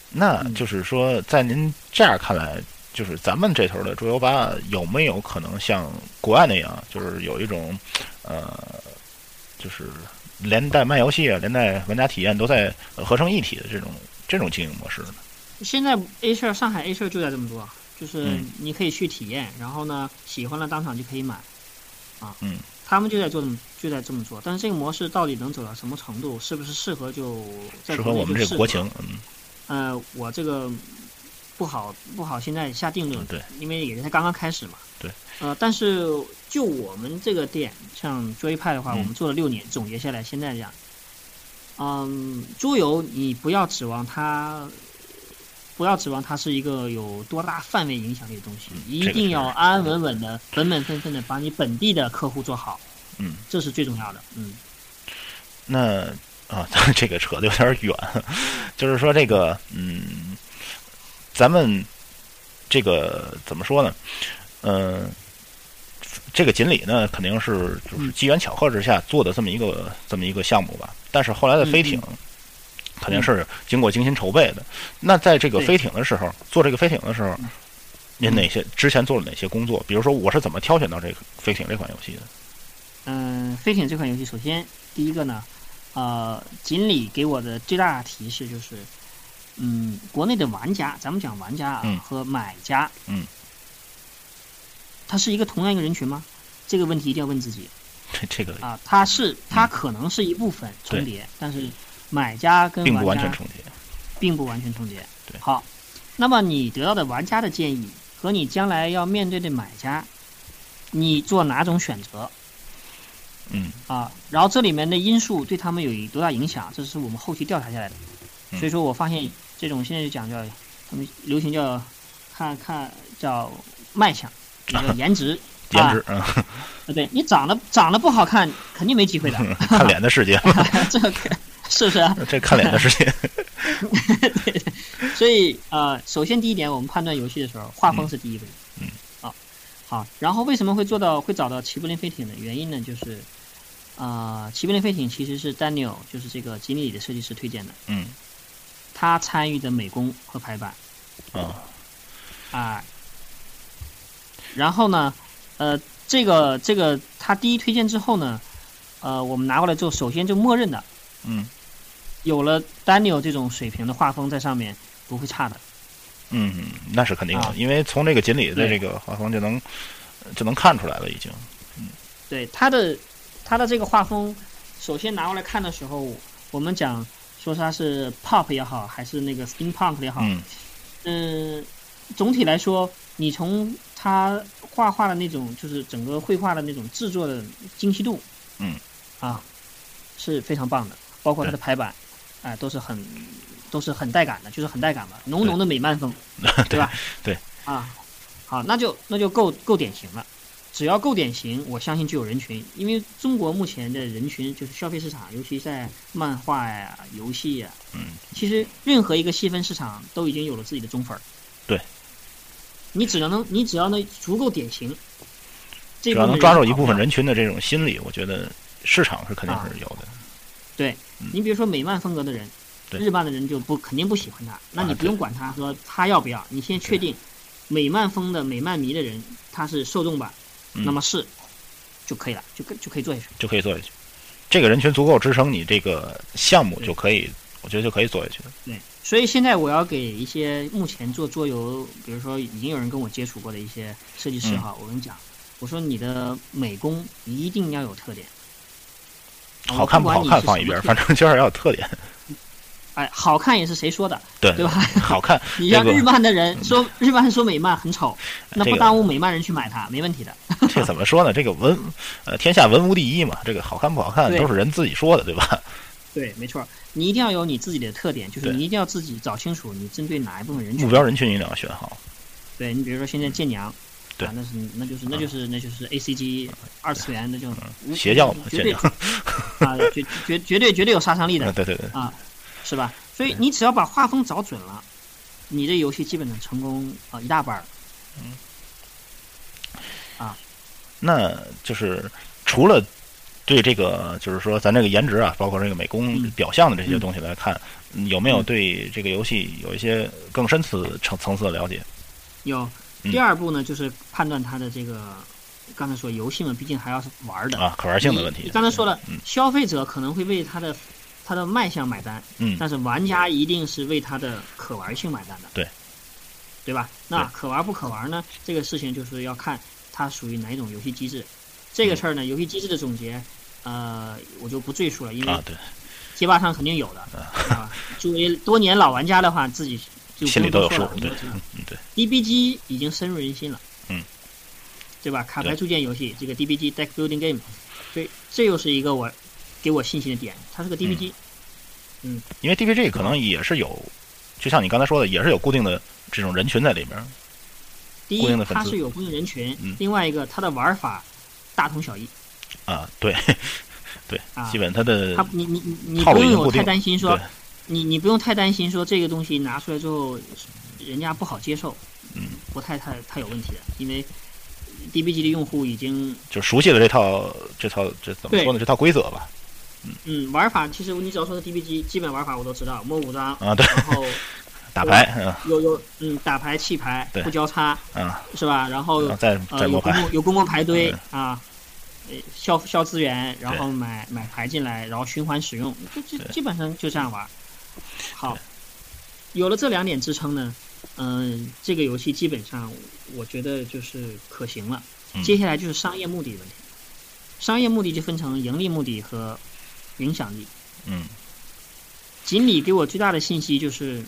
那就是说，在您这样看来，就是咱们这头的桌游吧，有没有可能像国外那样，就是有一种，呃，就是连带卖游戏啊，连带玩家体验都在合成一体的这种这种经营模式呢？现在 A 社上海 A 社就在这么做，就是你可以去体验，然后呢喜欢了当场就可以买，啊，嗯，他们就在做这么就在这么做，但是这个模式到底能走到什么程度，是不是适合就适合我们这个国情，嗯。呃，我这个不好不好，现在下定论，对，因为也是才刚刚开始嘛，对，呃，但是就我们这个店，像 Joy 派的话，我们做了六年，总结下来，现在这样，嗯，桌游你不要指望它，不要指望它是一个有多大范围影响力的东西，一定要安安稳稳的、本本分分的把你本地的客户做好，嗯，这是最重要的，嗯，那。啊，<laughs> 这个扯的有点远，就是说这个，嗯，咱们这个怎么说呢？嗯，这个锦鲤呢，肯定是就是机缘巧合之下做的这么一个这么一个项目吧。但是后来的飞艇肯定是经过精心筹备的。那在这个飞艇的时候，做这个飞艇的时候，您哪些之前做了哪些工作？比如说，我是怎么挑选到这个飞艇这款游戏的？嗯，飞艇这款游戏，首先第一个呢。呃，锦鲤给我的最大提示就是，嗯，国内的玩家，咱们讲玩家啊和买家，嗯，他是一个同样一个人群吗？这个问题一定要问自己。这这个啊，它是它可能是一部分重叠，但是买家跟并不玩家完全重叠。并不完全重叠。对好，那么你得到的玩家的建议和你将来要面对的买家，你做哪种选择嗯啊？然后这里面的因素对他们有多大影响，这是我们后期调查下来的。嗯所以说我发现这种现在就讲叫他们流行叫看看叫卖相，颜值。<laughs> 颜值，嗯，啊，对你长得长得不好看，肯定没机会的。<laughs> 看脸的世界，<laughs> 这个是不是啊？这看脸的世界。所以呃，首先第一点，我们判断游戏的时候，画风是第一位。嗯。啊，好，然后为什么会做到会找到齐柏林飞艇的原因呢？就是，啊，齐柏林飞艇其实是 Daniel，就是这个吉米里的设计师推荐的，嗯他参与的美工和排版啊啊。然后呢，呃，这个这个他第一推荐之后呢，呃，我们拿过来之后，首先就默认的嗯。有了 Daniel 这种水平的画风在上面，不会差的。嗯，那是肯定的啊，因为从这个锦鲤的这个画风就能就能看出来了，已经。嗯。对他的他的这个画风，首先拿过来看的时候，我们讲说它是 pop 也好，还是那个 steampunk 也好，嗯。嗯，总体来说，你从他画画的那种，就是整个绘画的那种制作的精细度，嗯，啊，是非常棒的，包括它的排版，哎、都是很都是很带感的，就是很带感嘛，浓浓的美漫风，对吧？<laughs> 对啊，好，那就那就够够典型了。只要够典型，我相信就有人群。因为中国目前的人群就是消费市场，尤其在漫画呀、游戏呀，嗯，其实任何一个细分市场都已经有了自己的忠粉儿。对，你只要能，你只要能足够典型，这只要能抓住一部分人群的这种心理，我觉得市场是肯定是有的。对嗯你比如说美漫风格的人，对日漫的人就不肯定不喜欢他，那啊你不用管他说他要不要，你先确定美漫风的美漫迷的人他是受众吧，嗯那么是就可以了，就可就可以做下去。就可以做下去。这个人群足够支撑你这个项目，就可以，我觉得就可以做下去的。对，所以现在我要给一些目前做桌游，比如说已经有人跟我接触过的一些设计嗯师哈，我跟你讲，我说你的美工一定要有特点。啊好看不好看放一边，反正就是要有特点。哎，好看也是谁说的，对对吧？<laughs> 好看，<laughs> 你让日漫的人说日漫说美漫很丑，那不耽误美漫人去买它，没问题的。<laughs> 这怎么说呢？这个文，呃，天下文无第一嘛。这个好看不好看都是人自己说的，对吧？对，没错，你一定要有你自己的特点，就是你一定要自己找清楚你针对哪一部分人群。目标人群一定要选好。对你比如说现在剑娘，对啊，那是那就是那就是那就是 A C G 二次元那就无邪教嘛，绝对。啊，绝绝绝对绝对有杀伤力的嗯，对对对，啊，是吧？所以你只要把画风找准了，你这游戏基本上成功啊一大半儿。那就是除了对这个，就是说咱这个颜值啊，包括这个美工嗯表象的这些东西来看，嗯有没有对这个游戏有一些更深次层层次的了解？有嗯第二步呢，就是判断它的这个，刚才说游戏嘛，毕竟还要是玩的啊，可玩性的问题。你刚才说了，嗯消费者可能会为它的它的卖相买单，嗯但是玩家一定是为它的可玩性买单的，对，对吧？那可玩不可玩呢？这个事情就是要看它属于哪一种游戏机制。这个事儿呢，游戏机制的总结，呃，我就不赘述了，因为啊，对，贴吧上肯定有的，啊，作为多年老玩家的话，自己就心里都有数对嗯嗯对，DBG 已经深入人心了，嗯，对吧？卡牌对。铸剑游戏，这个 DBG Deck Building Game，所以这又是一个我给我信心的点，它是个 DBG，、嗯。因为 DBG 可能也是有，就像你刚才说的，也是有固定的这种人群在里面。第一它是有固定人群，嗯。另外一个它的玩法大同小异，啊，对，<laughs> 对，啊基本它的它你你你不用有太担心说，你你不用太担心说这个东西拿出来之后人家不好接受，嗯，不太太太有问题的，因为 DBG 的用户已经就熟悉了这套这套这怎么说呢？这套规则吧。嗯玩法其实你只要说是 DBG 基本玩法我都知道，摸五张，啊，对，然后打牌，嗯有有嗯打牌弃牌对不交叉嗯，是吧？然后再呃有公再摸牌，共有公共牌堆嗯啊，呃消消资源，然后买买牌进来，然后循环使用，就基基本上就这样玩。好，有了这两点支撑呢，嗯、这个游戏基本上我觉得就是可行了。嗯接下来就是商业目的的问题。商业目的就分成盈利目的和影响力。嗯锦鲤给我最大的信息就是，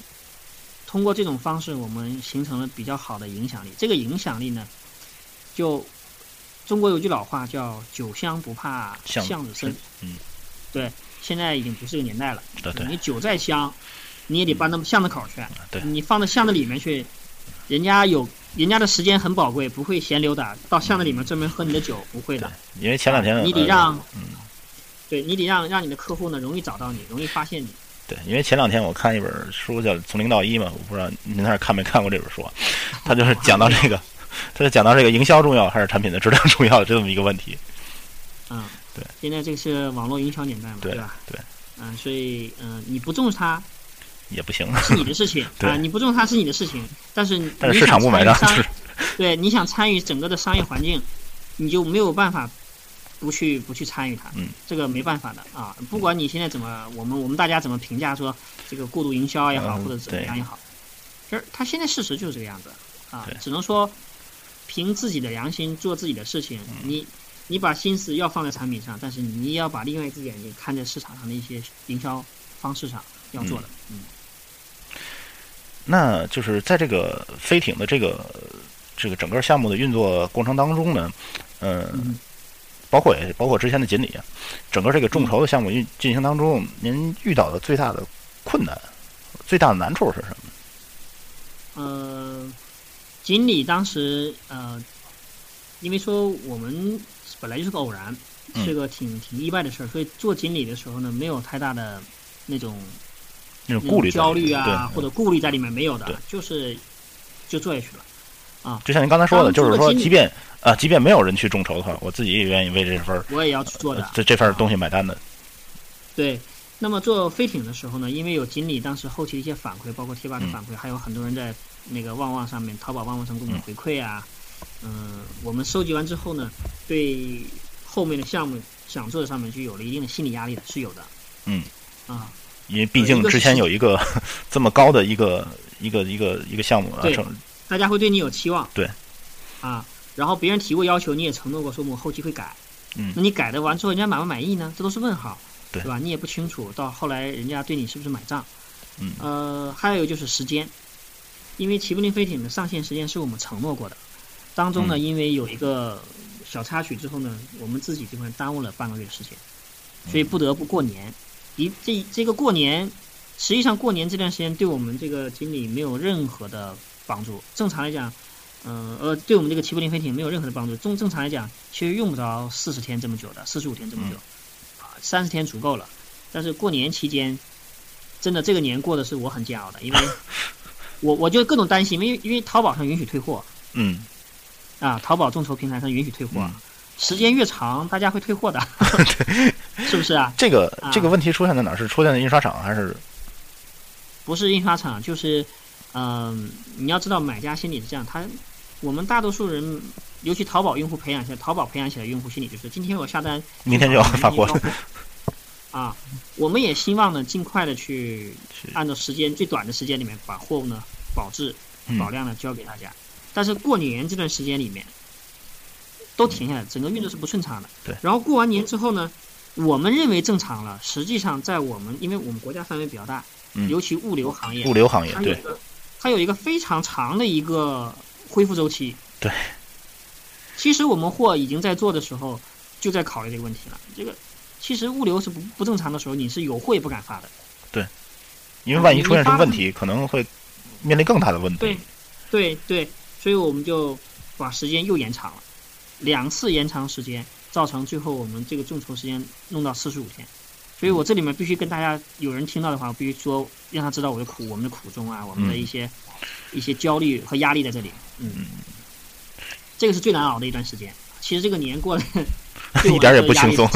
通过这种方式，我们形成了比较好的影响力。这个影响力呢，就中国有句老话叫“酒香不怕巷巷子深”，嗯，对，现在已经不是个年代了。对对你酒再香，你也得搬到巷子口去。对你放到巷子里面去，人家有人家的时间很宝贵，不会闲溜达到巷子里面专门喝你的酒，不会的。因为前两天你得呃让，嗯对你得让让你的客户呢容易找到你，容易发现你。对，因为前两天我看一本书叫《从零到一》嘛，我不知道您那儿看没看过这本书啊，<laughs> 他就是讲到这个，<laughs> 他就讲到这个营销重要还是产品的质量重要的这么一个问题。嗯，对。现在这个是网络营销年代嘛，对吧？对，嗯，所以嗯、你不重视它也不行，是你的事情对啊，你不重视它是你的事情，但是但是市场不买单，想参与是商对，你想参与整个的商业环境，你就没有办法不去不去参与它，嗯，这个没办法的啊。不管你现在怎么，我们我们大家怎么评价说这个过度营销也好，嗯或者怎么样也好，就是它现在事实就是这个样子啊，只能说凭自己的良心做自己的事情，嗯你。你把心思要放在产品上，但是你也要把另外一只眼睛看在市场上的一些营销方式上要做的。嗯那就是在这个飞艇的这个这个整个项目的运作过程当中呢，呃，嗯包括也包括之前的锦鲤啊，整个这个众筹的项目运进行当中，您遇到的最大的困难、最大的难处是什么？呃，锦鲤当时呃，因为说我们本来就是个偶然，嗯是个挺挺意外的事儿，所以做锦鲤的时候呢，没有太大的那种那种顾虑焦虑啊或者顾虑在里面没有的，就是就做下去了。啊就像您刚才说的，就是说，即便啊，即便没有人去众筹的话，我自己也愿意为这份儿我也要去做的呃。这这份儿东西买单的。对，那么做飞艇的时候呢，因为有锦鲤当时后期的一些反馈，包括贴吧的嗯反馈，还有很多人在那个旺旺上面、淘宝旺旺上给我们回馈啊，嗯、我们收集完之后呢，对后面的项目想做的上面就有了一定的心理压力的，是有的。嗯。啊，因为毕竟之前有一个 <laughs> 这么高的一个一个一个一个项目啊，对成大家会对你有期望。对。啊，然后别人提过要求，你也承诺过说我们后期会改。嗯那你改的完之后，人家满不满意呢？这都是问号，对吧？你也不清楚，到后来人家对你是不是买账？嗯呃，还有就是时间，因为齐柏林飞艇的上线时间是我们承诺过的，当中呢，嗯因为有一个小插曲之后呢，我们自己这块耽误了半个月的时间，所以不得不过年。一这这个过年，实际上过年这段时间对我们这个经理没有任何的帮助。正常来讲，嗯呃，对我们这个齐柏林飞艇没有任何的帮助。正正常来讲，其实用不着四十天这么久的，四十五天这么久，啊，三十天足够了。但是过年期间，真的这个年过的是我很煎熬的，因为我我就各种担心，因为因为淘宝上允许退货嗯，啊，淘宝众筹平台上允许退货，嗯时间越长，大家会退货的，<laughs> 是不是啊？这个啊这个问题出现在哪儿？是出现在印刷厂还是？不是印刷厂，就是，嗯、你要知道买家心理是这样，他我们大多数人，尤其淘宝用户培养起来，淘宝培养起来用户心理就是，今天我下单，明天就要发货啊，我们也希望呢，尽快的去按照时间最短的时间里面把货物呢保质嗯保量的交给大家。但是过年这段时间里面，都停下来，整个运作是不顺畅的。对然后过完年之后呢，我们认为正常了，实际上在我们因为我们国家范围比较大，嗯尤其物流行业，物流行业对它有一个非常长的一个恢复周期。对。其实我们货已经在做的时候，就在考虑这个问题了。这个其实物流是不不正常的时候，你是有货也不敢发的。对因为万一出现什么问题，可能会面临更大的问题。对对对，所以我们就把时间又延长了，两次延长时间，造成最后我们这个众筹时间弄到四十五天。所以我这里面必须跟大家有人听到的话，我必须说让他知道我的苦，我们的苦衷啊，我们的一些、一些焦虑和压力在这里。嗯，这个是最难熬的一段时间。其实这个年过得 <laughs> 一点也不轻松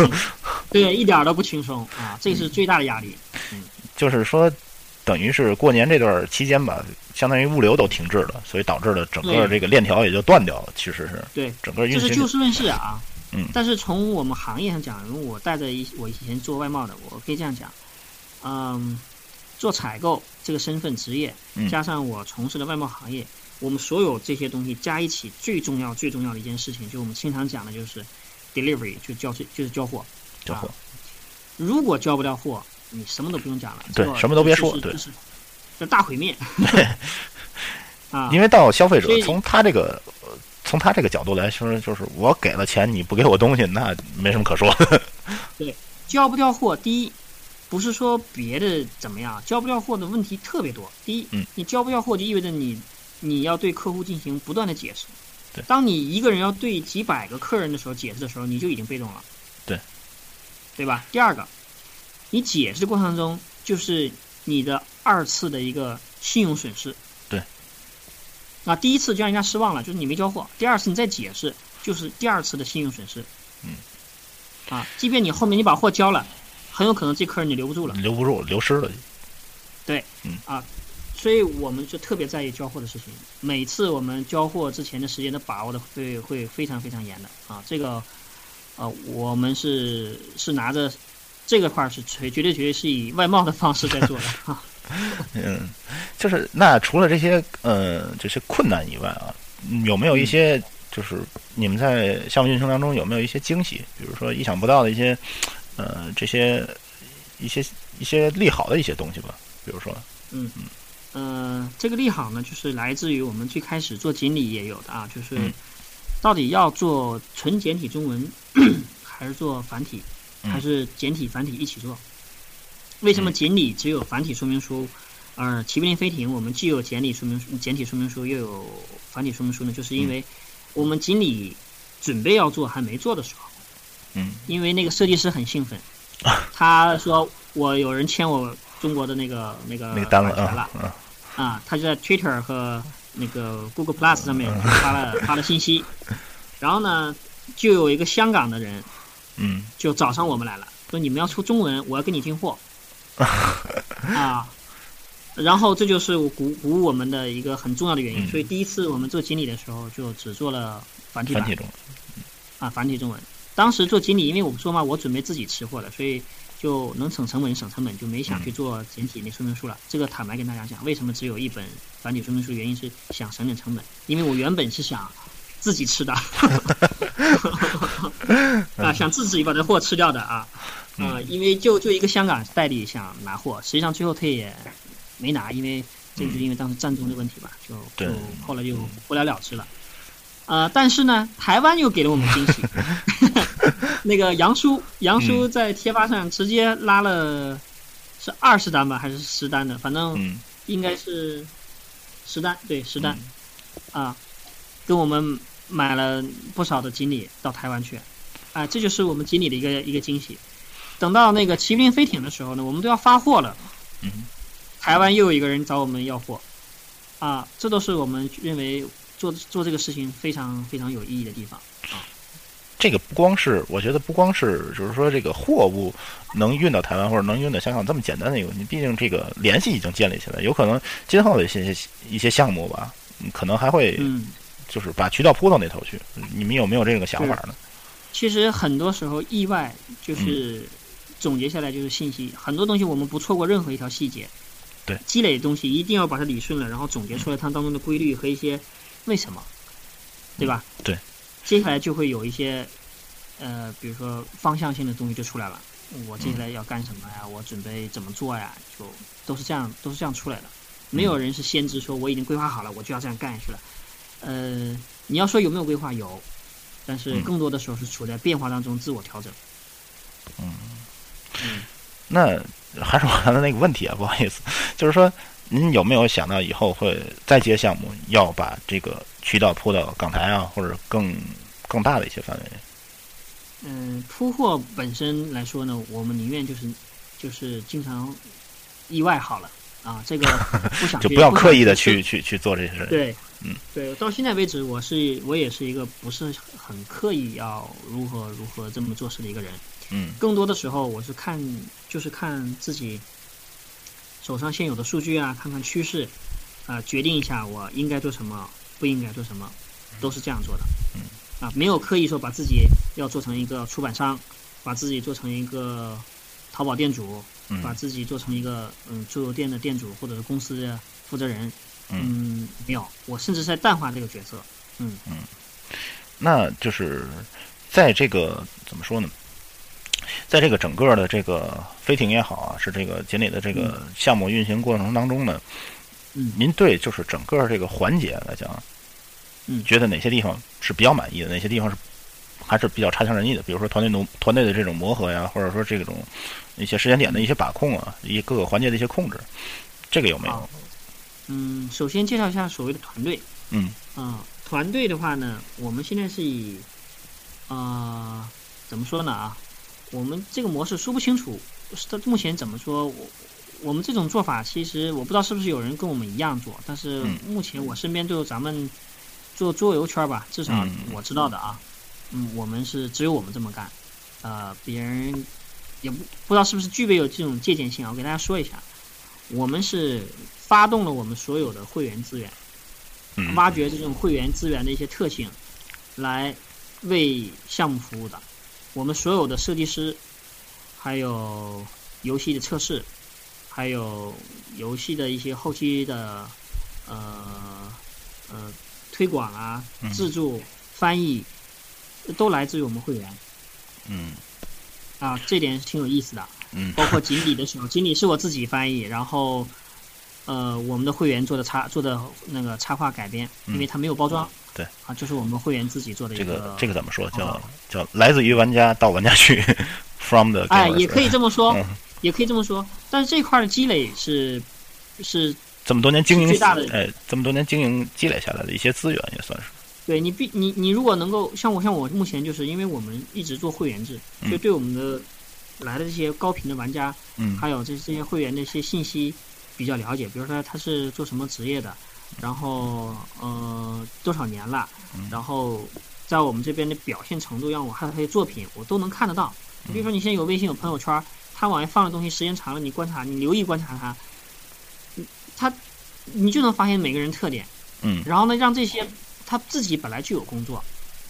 对，一点都不轻松啊，这是最大的压力。嗯就是说，等于是过年这段期间吧，相当于物流都停滞了，所以导致了整个这个链条也就断掉了。其实是对，整个运行这是就事论事啊。嗯但是从我们行业上讲，因为我带着一我以前做外贸的，我可以这样讲，嗯，做采购这个身份职业，嗯加上我从事的外贸行业，我们所有这些东西加一起，最重要最重要的一件事情，就我们经常讲的就是，delivery 就交就是交货，交货。如果交不掉货，你什么都不用讲了，对，什么都别说，对，这大毁灭。<laughs> 啊，因为到消费者从他这个从他这个角度来说，就是我给了钱你不给我东西，那没什么可说的。<laughs> 对，交不掉货，第一不是说别的怎么样，交不掉货的问题特别多。第一，嗯，你交不掉货就意味着你你要对客户进行不断的解释。对，当你一个人要对几百个客人的时候解释的时候，你就已经被动了。对，对吧？第二个，你解释的过程中就是你的二次的一个信用损失。对那第一次就让人家失望了，就是你没交货；第二次你再解释，就是第二次的信用损失。嗯。啊，即便你后面你把货交了，很有可能这客人你留不住了。留不住，流失了。对。嗯。啊，所以我们就特别在意交货的事情。每次我们交货之前的时间的把握的会会非常非常严的啊。这个，呃，我们是是拿着这个块是绝绝对绝对是以外贸的方式在做的 <laughs> 啊。嗯，就是那除了这些呃这些困难以外啊，有没有一些就是你们在项目运行当中有没有一些惊喜？比如说意想不到的一些呃这些一些一些利好的一些东西吧？比如说，嗯嗯呃，这个利好呢，就是来自于我们最开始做锦鲤也有的啊，就是到底要做纯简体中文 <coughs> 还是做繁体，还是简体繁体一起做？为什么锦鲤只有繁体说明书，而骑兵林飞艇我们既有简体说明书、简体说明书，又有繁体说明书呢？就是因为我们锦鲤准备要做还没做的时候，嗯，因为那个设计师很兴奋，他说我有人签我中国的那个那个单了啊，啊，他就在 Twitter 和那个 Google Plus 上面发了发了信息，然后呢，就有一个香港的人，嗯，就找上我们来了，说你们要出中文，我要跟你进货。<laughs> 啊，然后这就是鼓鼓舞我们的一个很重要的原因。所以第一次我们做锦鲤的时候，就只做了繁体版。繁体中文。啊，繁体中文。当时做锦鲤，因为我说嘛，我准备自己吃货的，所以就能省成本省成本，就没想去做简体那说明书了。这个坦白跟大家讲，为什么只有一本繁体说明书？原因是想省点成本，因为我原本是想自己吃的，<laughs> <laughs> 啊，想自己把这货吃掉的啊。啊，因为就就一个香港代理想拿货，实际上最后他也没拿，因为这个是因为当时战争的问题吧，就就后来就不了了之了。呃，但是呢，台湾又给了我们惊喜，<laughs> 那个杨叔，杨叔在贴吧上直接拉了是二十单吧，还是十单的，反正应该是十单，对，十单。啊，跟我们买了不少的锦鲤到台湾去，啊，这就是我们锦鲤的一个一个惊喜。等到那个麒麟飞艇的时候呢，我们都要发货了。嗯，台湾又有一个人找我们要货，啊，这都是我们认为做做这个事情非常非常有意义的地方啊。这个不光是，我觉得不光是，就是说这个货物能运到台湾或者能运到香港这么简单的一个问题，毕竟这个联系已经建立起来，有可能今后的一些一些项目吧，可能还会，就是把渠道铺到那头去。你们有没有这个想法呢？其实很多时候意外就是。总结下来就是信息，很多东西我们不错过任何一条细节。对，积累的东西一定要把它理顺了，然后总结出来它当中的规律和一些为什么，对吧？对。接下来就会有一些，呃，比如说方向性的东西就出来了。我接下来要干什么呀？我准备怎么做呀？就都是这样，都是这样出来的。没有人是先知，说我已经规划好了，我就要这样干下去了。呃，你要说有没有规划？有，但是更多的时候是处在变化当中自我调整。嗯。嗯，那还是我刚才那个问题啊，不好意思，就是说，您有没有想到以后会再接项目，要把这个渠道铺到港台啊，或者更更大的一些范围？嗯，铺货本身来说呢，我们宁愿就是就是经常意外好了啊，这个不想 <laughs> 就不要刻意的去去去做这些事。对，嗯，对，到现在为止，我是我也是一个不是很刻意要如何如何这么做事的一个人。嗯，更多的时候我是看，就是看自己手上现有的数据啊，看看趋势，啊，决定一下我应该做什么，不应该做什么，都是这样做的。嗯，啊，没有刻意说把自己要做成一个出版商，把自己做成一个淘宝店主，把自己做成一个嗯桌游店的店主或者是公司的负责人。嗯，没有，我甚至在淡化这个角色。嗯嗯，那就是。在这个怎么说呢？在这个整个的这个飞艇也好啊，是这个锦鲤的这个项目运行过程当中呢，嗯，您对就是整个这个环节来讲，嗯，觉得哪些地方是比较满意的，哪些地方是还是比较差强人意的？比如说团队农团队的这种磨合呀，或者说这种一些时间点的一些把控啊，一各个环节的一些控制，这个有没有？嗯，首先介绍一下所谓的团队。嗯嗯，团队的话呢，我们现在是以，呃，怎么说呢啊？我们这个模式说不清楚，到目前怎么说？我我们这种做法，其实我不知道是不是有人跟我们一样做，但是目前我身边就咱们做桌游圈吧，至少我知道的啊，嗯，我们是只有我们这么干，呃，别人也不不知道是不是具备有这种借鉴性啊。我给大家说一下，我们是发动了我们所有的会员资源，挖掘这种会员资源的一些特性，来为项目服务的。我们所有的设计师，还有游戏的测试，还有游戏的一些后期的呃呃推广啊、制作、翻译，都来自于我们会员。嗯。啊，这点是挺有意思的。嗯。<laughs> 包括锦鲤的时候，锦鲤是我自己翻译，然后呃我们的会员做的插做的那个插画改编，因为它没有包装。对啊，就是我们会员自己做的这个这个怎么说？叫叫来自于玩家到玩家去，<laughs> from the 哎，也可以这么说，也可以这么说。但是这块的积累是是这么多年经营最大的哎，这么多年经营积累下来的一些资源也算是。对你必你你如果能够像我像我目前就是因为我们一直做会员制，所以对我们的来的这些高频的玩家，嗯，还有这这些会员的一些信息比较了解，比如说他是做什么职业的。然后呃多少年了，然后在我们这边的表现程度，让我看他的作品，我都能看得到。比如说你现在有微信有朋友圈，他往外放的东西时间长了，你观察你留意观察他，他你就能发现每个人特点。嗯。然后呢，让这些他自己本来就有工作，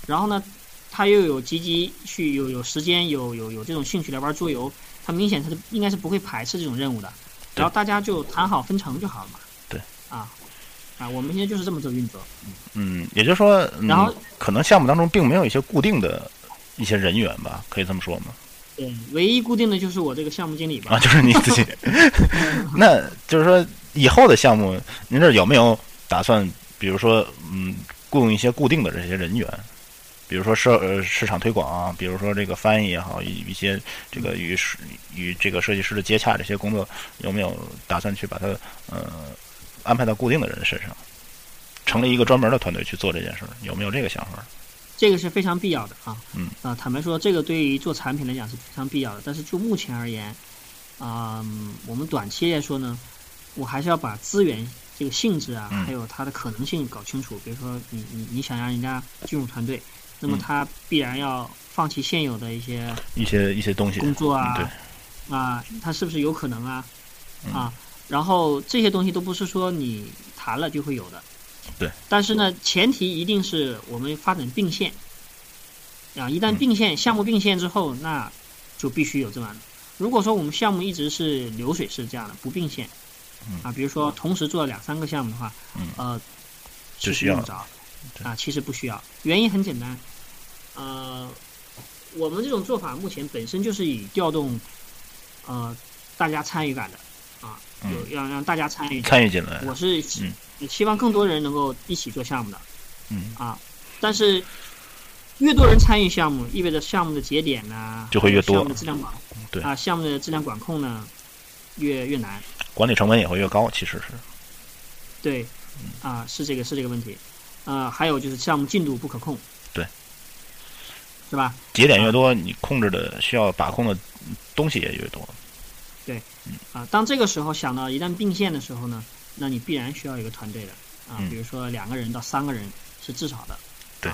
然后呢，他又有积极去有有时间有有有这种兴趣来玩桌游，他明显他是应该是不会排斥这种任务的。然后大家就谈好分成就好了嘛。对。啊。啊，我们现在就是这么做运作。嗯，也就是说，然后可能项目当中并没有一些固定的一些人员吧，可以这么说吗？对，唯一固定的就是我这个项目经理吧。啊，就是你自己。那就是说，以后的项目，您这有没有打算，比如说，嗯，雇佣一些固定的这些人员？比如说设呃市场推广啊，比如说这个翻译也好，一一些这个与与这个设计师的接洽这些工作，有没有打算去把它呃？安排到固定的人身上，成立一个专门的团队去做这件事儿，有没有这个想法？这个是非常必要的啊。嗯。啊，坦白说，这个对于做产品来讲是非常必要的。但是就目前而言，啊，我们短期来说呢，我还是要把资源这个性质啊，还有它的可能性搞清楚。比如说，你你你想让人家进入团队，那么他必然要放弃现有的一些一些一些东西工作啊。对。啊，他是不是有可能啊？啊。然后这些东西都不是说你谈了就会有的，对。但是呢，前提一定是我们发展并线，啊，一旦并线，项目并线之后，那就必须有这样的。如果说我们项目一直是流水式这样的不并线，啊，比如说同时做两三个项目的话，呃，是需要着，啊，其实不需要。原因很简单，呃，我们这种做法目前本身就是以调动呃大家参与感的。啊，有让让大家参与参与进来，我是希望更多人能够一起做项目的，嗯。啊，但是越多人参与项目，意味着项目的节点呢就会越多，项目的质量管对。啊，项目的质量管控呢越越难，管理成本也会越高，其实是。对，啊是这个是这个问题，啊还有就是项目进度不可控，对，是吧？节点越多，你控制的需要把控的东西也越多。对，啊，当这个时候想到一旦并线的时候呢，那你必然需要一个团队的啊，比如说两个人到三个人是至少的。对，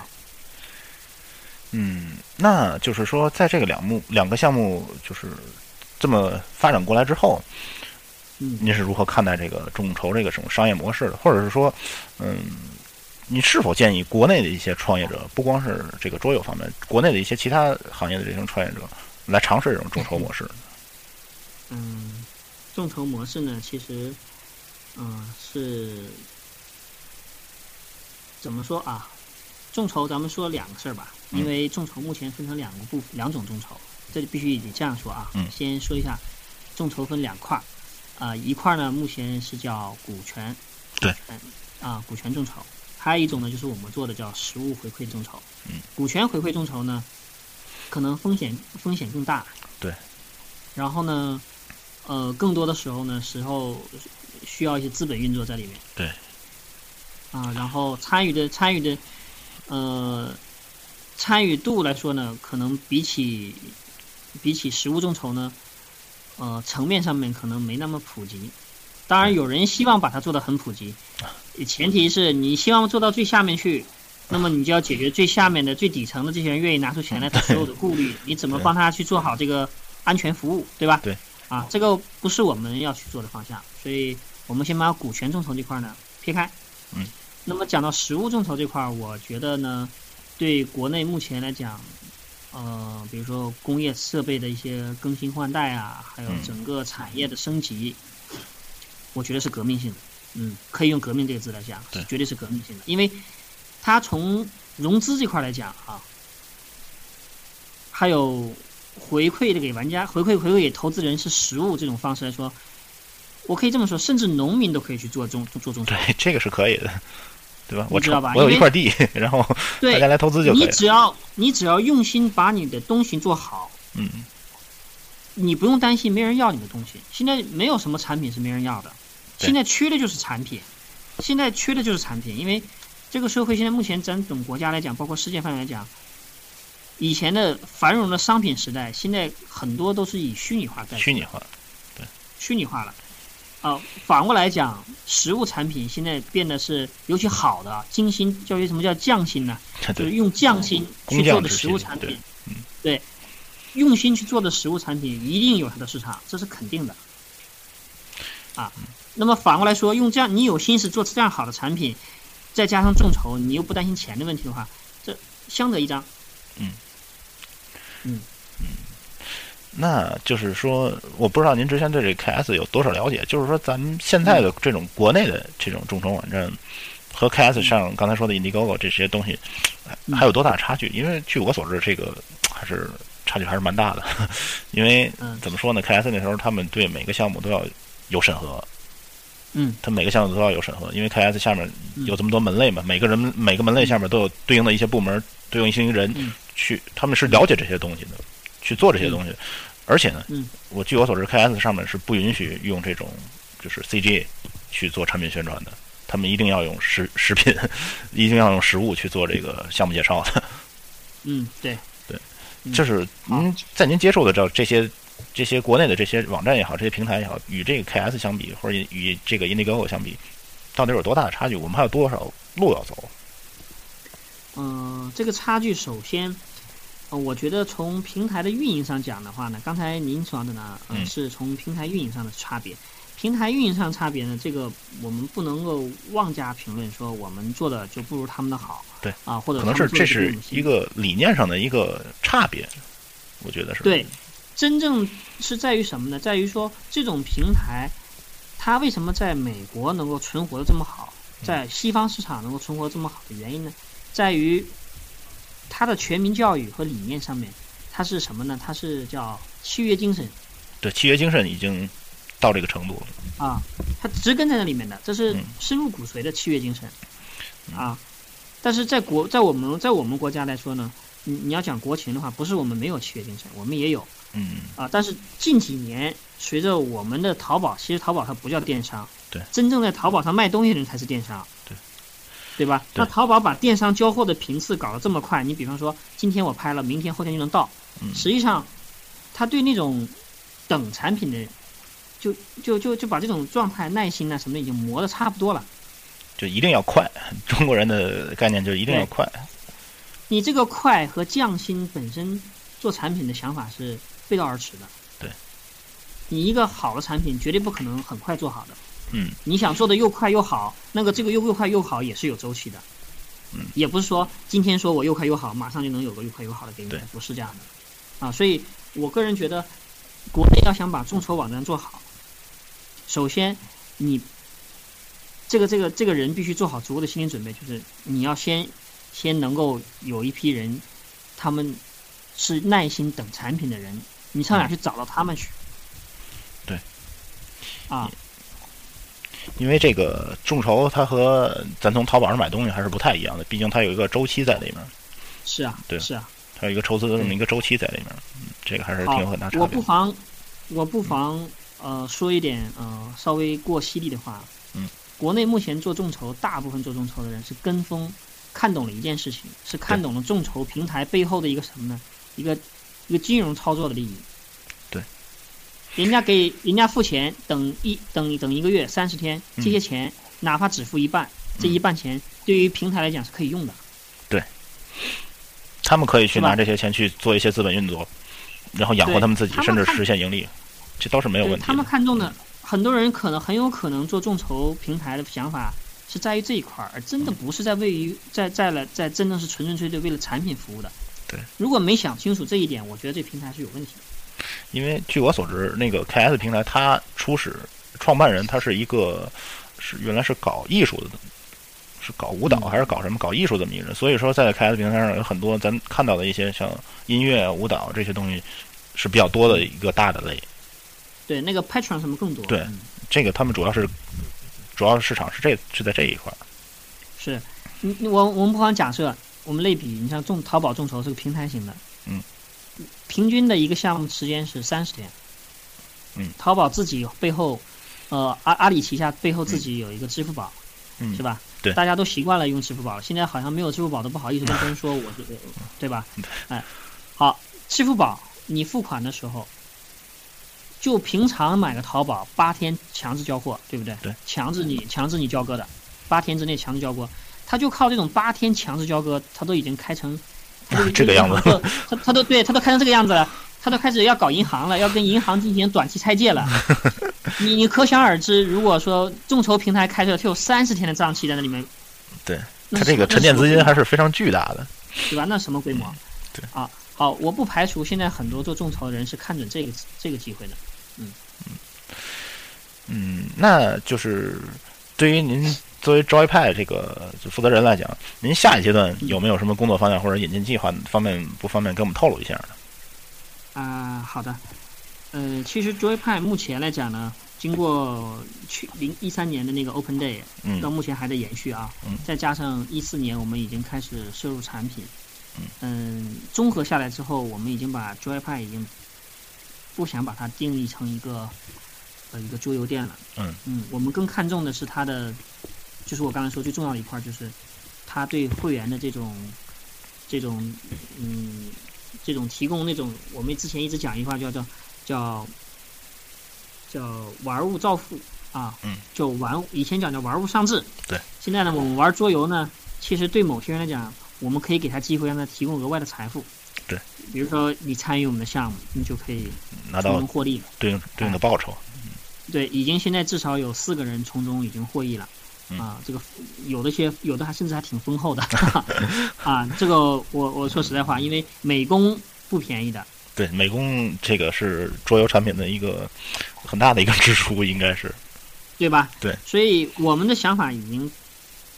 嗯，那就是说，在这个两目两个项目就是这么发展过来之后，嗯，您是如何看待这个众筹这个什么商业模式的？或者是说，嗯，你是否建议国内的一些创业者，不光是这个桌游方面，国内的一些其他行业的这种创业者来尝试这种众筹模式？<laughs> 嗯，众筹模式呢，其实，嗯，是怎么说啊？众筹咱们说两个事儿吧，因为众筹目前分成两个部两种众筹，这里必须得这样说啊。嗯先说一下，众筹分两块儿，啊、一块儿呢目前是叫股权，对嗯，啊、股权众筹，还有一种呢就是我们做的叫实物回馈众筹。嗯，股权回馈众筹呢，可能风险风险更大。对。然后呢，呃，更多的时候呢，时候需要一些资本运作在里面。对。啊，然后参与的参与的，呃，参与度来说呢，可能比起比起实物众筹呢，呃，层面上面可能没那么普及。当然，有人希望把它做得很普及，前提是你希望做到最下面去，那么你就要解决最下面的、最底层的这些人愿意拿出钱来，他所有的顾虑，<laughs> 你怎么帮他去做好这个安全服务，对吧？对。啊，这个不是我们要去做的方向，所以我们先把股权众筹这块呢撇开。嗯。那么讲到实物众筹这块儿，我觉得呢，对国内目前来讲，呃，比如说工业设备的一些更新换代啊，还有嗯整个产业的升级，我觉得是革命性的。嗯，可以用“革命”这个字来讲，对绝对是革命性的，因为它从融资这块来讲啊，还有回馈的给玩家、回馈回馈给投资人是实物这种方式来说，我可以这么说，甚至农民都可以去做中做众筹。对，这个是可以的，对吧？我知道吧我有一块地，<laughs> 然后对大家来投资就可以。你只要你只要用心把你的东西做好，嗯，你不用担心没人要你的东西。现在没有什么产品是没人要的，对现在缺的就是产品，现在缺的就是产品，因为这个社会现在目前咱总国家来讲，包括世界范围来讲，以前的繁荣的商品时代，现在很多都是以虚拟化代替虚拟化，对虚拟化了。啊，反过来讲，实物产品现在变得是尤其好的、精心，叫什么叫匠心呢？就是，用匠心去做的实物产品，嗯对，用心去做的实物产品一定有它的市场，这是肯定的。啊，那么反过来说，用这样你有心思做这样好的产品，再加上众筹，你又不担心钱的问题的话，这相得益彰。嗯，嗯嗯那就是说，我不知道您之前对这 KS 有多少了解？就是说，咱们现在的这种国内的这种众筹网站和 KS 上刚才说的 Indiegogo 这些东西嗯还有多大差距？因为据我所知，这个还是差距还是蛮大的。<laughs> 因为嗯怎么说呢？KS 那时候他们对每个项目都要有审核，嗯，它每个项目都要有审核，因为 KS 下面有这么多门类嘛，每个人每个门类下面都有对应的一些部门，对应一些人嗯。去，他们是了解这些东西的，去做这些东西。而且呢，嗯。我据我所知，KS 上面是不允许用这种就是 CGA 去做产品宣传的，他们一定要用实食品，<laughs> 一定要用实物去做这个项目介绍的。<laughs> 嗯，对，对嗯，就是您在您接受的这这些这些国内的这些网站也好，这些平台也好，与这个 KS 相比，或者与这个 Indiegogo 相比，到底有多大的差距？我们还有多少路要走？嗯、这个差距首先，呃，我觉得从平台的运营上讲的话呢，刚才您说的呢，呃，嗯是从平台运营上的差别。平台运营上差别呢，这个我们不能够妄加评论说我们做的就不如他们的好。对啊，或者可能是这是一个理念上的一个差别，我觉得是。对，真正是在于什么呢？在于说这种平台，它为什么在美国能够存活的这么好，在西方市场能够存活得这么好的原因呢？在于它的全民教育和理念上面，它是什么呢？它是叫契约精神对，契约精神已经到这个程度了。啊，它植根在那里面的，这是嗯深入骨髓的契约精神啊。但是在国在我们在我们国家来说呢，你你要讲国情的话，不是我们没有契约精神，我们也有。嗯，啊，但是近几年随着我们的淘宝，其实淘宝它不叫电商，对，真正在淘宝上卖东西的人才是电商，对，对吧？对那淘宝把电商交货的频次搞得这么快，你比方说今天我拍了，明天后天就能到，嗯实际上，他对那种等产品的，就就就就把这种状态、耐心啊什么的已经磨得差不多了。就一定要快。中国人的概念就是一定要快。你这个快和匠心本身做产品的想法是背道而驰的。对，你一个好的产品绝对不可能很快做好的。嗯，你想做的又快又好，那个这个又又快又好也是有周期的。嗯，也不是说今天说我又快又好，马上就能有个又快又好的给你，不是这样的。啊，所以我个人觉得，国内要想把众筹网站做好，首先你这个这个这个人必须做好足够的心理准备，就是你要先先能够有一批人，他们是耐心等产品的人，你上哪去找到他们去？对，啊，因为这个众筹它和咱从淘宝上买东西还是不太一样的，毕竟它有一个周期在里面。是啊，对，是啊，它有一个筹资的这么一个周期在里面，嗯，这个还是挺有很大差别。我不妨，我不妨呃说一点呃稍微过犀利的话。嗯。国内目前做众筹，大部分做众筹的人是跟风，看懂了一件事情，是看懂了众筹平台背后的一个什么呢？一个一个金融操作的利益。对。人家给人家付钱，等一等等一个月三十天，这些钱哪怕只付一半，这一半钱对于平台来讲是可以用的。对。他们可以去拿这些钱去做一些资本运作，然后养活他们自己，甚至实现盈利，这都是没有问题。他们看中的很多人可能很有可能做众筹平台的想法是在于这一块儿，而真的不是在位于在在了在真的是纯纯粹粹为了产品服务的。对，如果没想清楚这一点，我觉得这平台是有问题的。因为据我所知，那个 KS 平台它初始创办人他是一个是原来是搞艺术的。是搞舞蹈还是搞什么？搞艺术这么一个人，所以说在 KS 平台上有很多咱看到的一些像音乐、舞蹈这些东西是比较多的一个大的类。对，那个 Patron 什么更多？对，这个他们主要是主要市场是这是在这一块。是，你我我们不妨假设，我们类比，你像众淘宝众筹是个平台型的，嗯，平均的一个项目时间是三十天，嗯，淘宝自己背后，呃，阿阿里旗下背后自己有一个支付宝，嗯，是吧？对，大家都习惯了用支付宝，现在好像没有支付宝都不好意思跟别人说我是，对吧？哎，好，支付宝你付款的时候，就平常买个淘宝八天强制交货，对不对？对，强制你强制你交割的，八天之内强制交割，他就靠这种八天强制交割，他都已经开成这个样子，他他都对他都开成这个样子了，他都开始要搞银行了，要跟银行进行短期拆借了。<laughs> 你你可想而知，如果说众筹平台开设，它有三十天的账期在那里面，对，它这个沉淀资金还是非常巨大的，对吧？那什么规模？对啊，好，我不排除现在很多做众筹的人是看准这个这个机会的，嗯嗯嗯，那就是对于您作为 Joypad 这个负责人来讲，您下一阶段有没有什么工作方向或者引进计划方面不方便跟我们透露一下呢？啊，好的，呃，其实 Joypad 目前来讲呢。经过去零一三年的那个 Open Day，嗯到目前还在延续啊。嗯再加上一四年，我们已经开始摄入产品。嗯，综合下来之后，我们已经把 Joypad 已经不想把它定义成一个呃一个桌游店了。嗯嗯，我们更看重的是它的，就是我刚才说最重要的一块，就是他对会员的这种这种嗯这种提供那种，我们之前一直讲一句话叫做叫。叫玩物造富啊，嗯，就玩以前讲叫玩物丧志，对。现在呢，我们玩桌游呢，其实对某些人来讲，我们可以给他机会，让他提供额外的财富，对。比如说你参与我们的项目，你就可以拿到获利，对应对应的报酬。对，已经现在至少有四个人从中已经获益了，啊，这个有的些有的还甚至还挺丰厚的，<laughs> 啊，这个我我说实在话，因为美工不便宜的。对，美工这个是桌游产品的一个很大的一个支出，应该是，对吧？对，所以我们的想法已经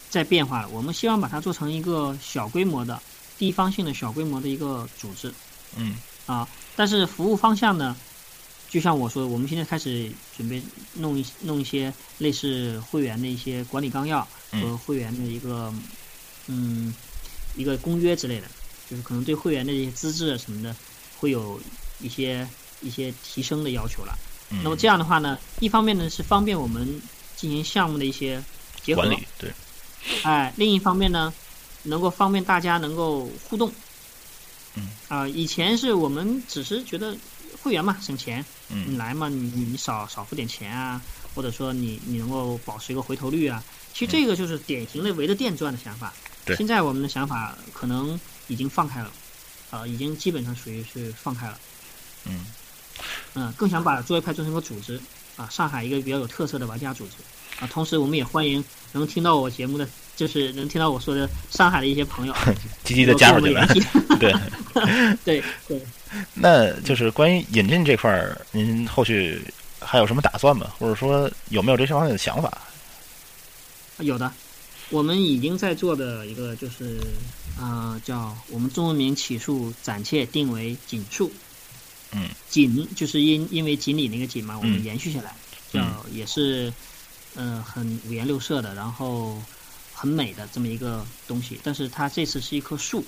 在变化了。我们希望把它做成一个小规模的、地方性的小规模的一个组织。嗯。啊，但是服务方向呢，就像我说，我们现在开始准备弄一弄一些类似会员的一些管理纲要和会员的一个嗯一个公约之类的，就是可能对会员的一些资质什么的。会有一些一些提升的要求了。那么这样的话呢，一方面呢是方便我们进行项目的一些结合，对。哎，另一方面呢，能够方便大家能够互动。嗯。啊，以前是我们只是觉得会员嘛省钱，嗯，你来嘛，你你少少付点钱啊，或者说你你能够保持一个回头率啊，其实这个就是典型的围着店转的想法。对。现在我们的想法可能已经放开了。啊，已经基本上属于是放开了，嗯，嗯，更想把作业派做成一个组织，啊，上海一个比较有特色的玩家组织，啊，同时我们也欢迎能听到我节目的，就是能听到我说的上海的一些朋友，<laughs> 积极的加入进来，<laughs> <laughs> 对，对对。<laughs> 那就是关于引进这块儿，您后续还有什么打算吗？或者说有没有这些方面的想法？有的，我们已经在做的一个就是，呃，叫我们中文名起诉暂且定为锦树。嗯，锦就是因因为锦鲤那个锦嘛，我们嗯延续下来，叫也是，呃，很五颜六色的，然后很美的这么一个东西。但是它这次是一棵树，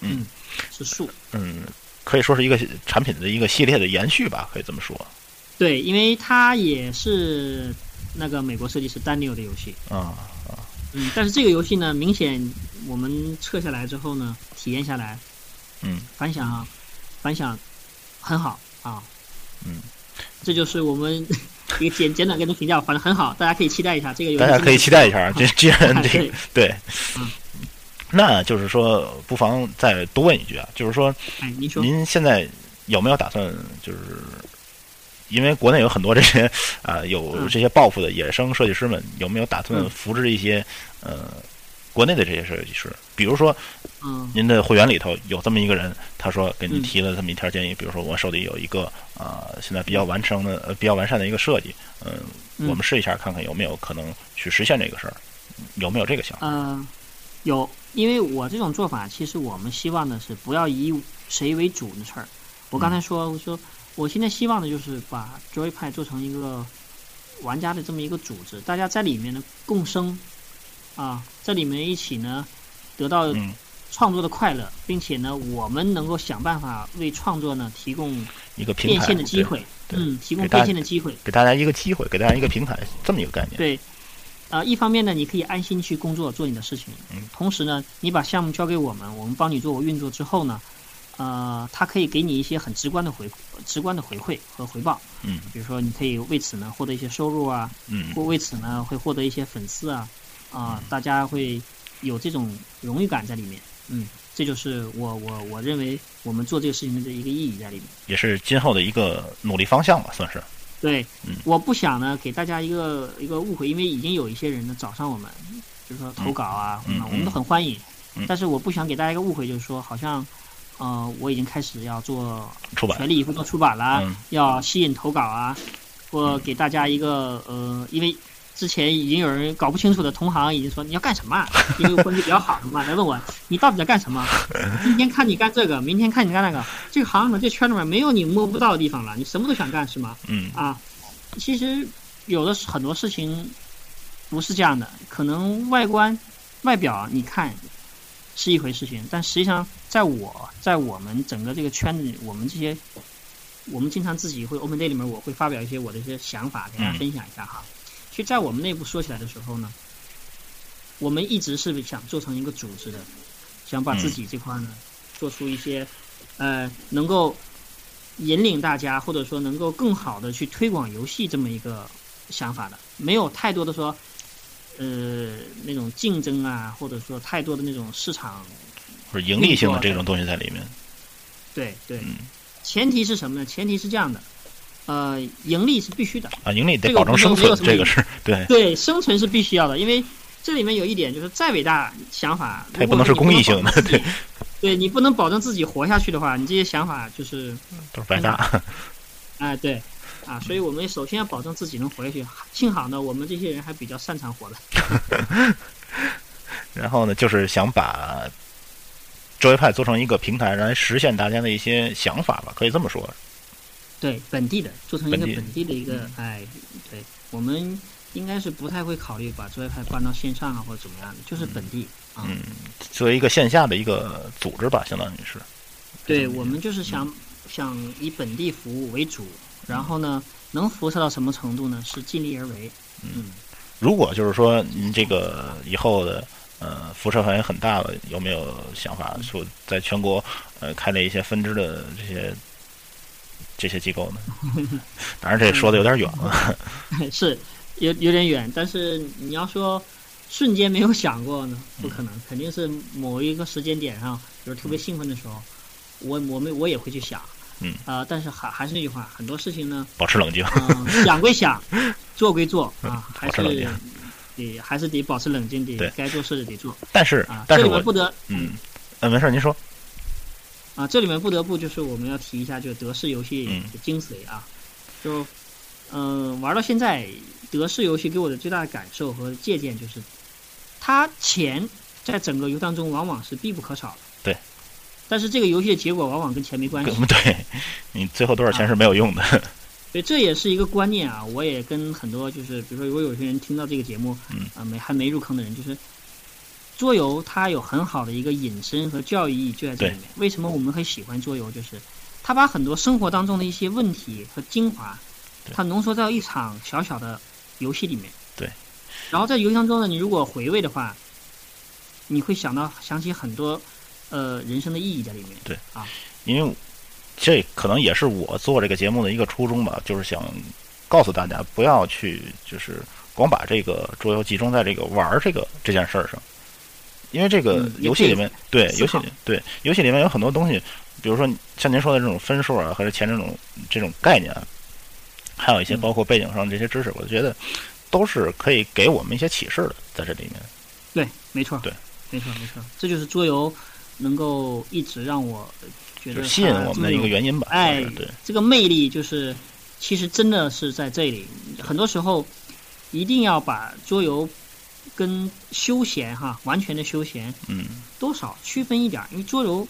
嗯，是树。嗯，可以说是一个产品的一个系列的延续吧，可以这么说。对，因为它也是那个美国设计师丹尼尔的游戏。啊，嗯，但是这个游戏呢，明显我们测下来之后呢，体验下来，嗯，反响反响很好啊。嗯，这就是我们 <laughs> 一个简简短跟的评价，反正很好，大家可以期待一下这个游戏。大家可以期待一下啊。这既然这 <laughs> 对嗯，那就是说，不妨再多问一句啊，就是说，哎，您现在有没有打算，就是因为国内有很多这些啊、有嗯。这些抱负的野生设计师们，有没有打算嗯。扶植一些呃国内的这些设计师？比如说，嗯。您的会员里头有这么一个人，他说给您嗯。提了这么一条建议，比如说我手里有一个啊、现在比较完成的呃比较完善的一个设计，嗯、嗯。我们试一下看看有没有可能去实现这个事儿，有没有这个想法？呃，有，因为我这种做法，其实我们希望的是不要以谁为主的事儿。我刚才说，我说我现在希望的就是把 Joypad 做成一个玩家的这么一个组织，大家在里面呢共生啊，在里面一起呢得到嗯，创作的快乐，并且呢，我们能够想办法为创作呢提供一个平台变现的机会，嗯，提供变现的机会。给大家一个机会，给大家一个平台，这么一个概念。对，呃，一方面呢，你可以安心去工作，做你的事情。嗯。同时呢，你把项目交给我们，我们帮你做运作之后呢，呃，它可以给你一些很直观的回直观的回馈和回报。嗯比如说，你可以为此呢获得一些收入啊，嗯或为此呢会获得一些粉丝啊，啊、大家会有这种荣誉感在里面。嗯，这就是我我我认为我们做这个事情的一个意义在里面。也是今后的一个努力方向吧，算是。对，嗯。我不想呢给大家一个一个误会，因为已经有一些人呢找上我们，就是说投稿啊，我们都很欢迎。嗯。但是我不想给大家一个误会，就是说好像，呃，我已经开始要做出版。全力以赴做出版了，嗯。要吸引投稿啊，或给大家一个呃，因为之前已经有人搞不清楚的同行已经说你要干什么啊？<laughs> 因为我关系比较好的嘛，来问我你到底在干什么？今天看你干这个，明天看你干那个，这个行里面这圈里面没有你摸不到的地方了，你什么都想干是吗？嗯啊，其实有的很多事情不是这样的，可能外观、外表你看是一回事情，但实际上在我在我们整个这个圈子里，我们这些我们经常自己会 Open Day 里面，我会发表一些我的一些想法，给大家嗯分享一下哈。其实，在我们内部说起来的时候呢，我们一直是想做成一个组织的，想把自己这块呢、做出一些呃能够引领大家，或者说能够更好的去推广游戏这么一个想法的，没有太多的说，呃，那种竞争啊，或者说太多的那种市场，或者盈利性的这种东西在里面。对对。嗯前提是什么呢？前提是这样的，呃，盈利是必须的，啊，盈利得保证生存，这个是对，对，生存是必须要的，因为这里面有一点就是再伟大想法，它也不能是公益性的，对，<laughs> 对你不能保证自己活下去的话，你这些想法就是都是白搭。哎，对，啊，所以我们首先要保证自己能活下去。幸好呢，我们这些人还比较擅长活的。<laughs> 然后呢，就是想把周围派做成一个平台，来实现大家的一些想法吧，可以这么说。对，本地的做成一个本地的一个，哎，对，我们应该是不太会考虑把作业派搬到线上啊或者怎么样的，就是本地啊。嗯，作为一个线下的一个组织吧，相当于是。对，我们就是想想以本地服务为主，然后呢，能辐射到什么程度呢？是尽力而为。嗯，如果就是说您这个以后的呃辐射范围很大了，有没有想法说在全国呃开了一些分支的这些这些机构呢？<laughs> 当然，这说的有点远了。<laughs> 是有有点远，但是你要说瞬间没有想过呢，不可能，肯定是某一个时间点上，比如特别兴奋的时候，我我们我也会去想。嗯啊、但是还还是那句话，很多事情呢，保持冷静。嗯、想归想，<laughs> 做归做啊，还是得还是得保持冷静，对得该做事的得做但是啊。，但是我不得嗯，呃，没事，您说。啊，这里面不得不就是我们要提一下，就是德式游戏嗯的精髓啊，就嗯、玩到现在，德式游戏给我的最大的感受和借鉴就是，它钱在整个游戏当中往往是必不可少的。对。但是这个游戏的结果往往跟钱没关系。对，你最后多少钱是没有用的。对，这也是一个观念啊！我也跟很多就是，比如说，如果有些人听到这个节目，嗯啊没还没入坑的人，就是桌游它有很好的一个引申和教育意义就在这里面。为什么我们会喜欢桌游？就是它把很多生活当中的一些问题和精华，它浓缩在一场小小的游戏里面。对。然后在游戏当中呢，你如果回味的话，你会想到想起很多呃人生的意义在里面。对啊，因为。这可能也是我做这个节目的一个初衷吧，就是想告诉大家，不要去就是光把这个桌游集中在这个玩这个这件事儿上，因为这个游戏里面，对游戏里对游戏里面有很多东西，比如说像您说的这种分数啊，或者钱这种这种概念，还有一些包括背景上这些知识，我觉得都是可以给我们一些启示的，在这里面。对，没错，对，没错，没错，这就是桌游能够一直让我。觉得吸引我们的一个原因吧。哎，对，这个魅力就是，其实真的是在这里。很多时候，一定要把桌游跟休闲哈，完全的休闲，嗯，多少区分一点。因为桌游，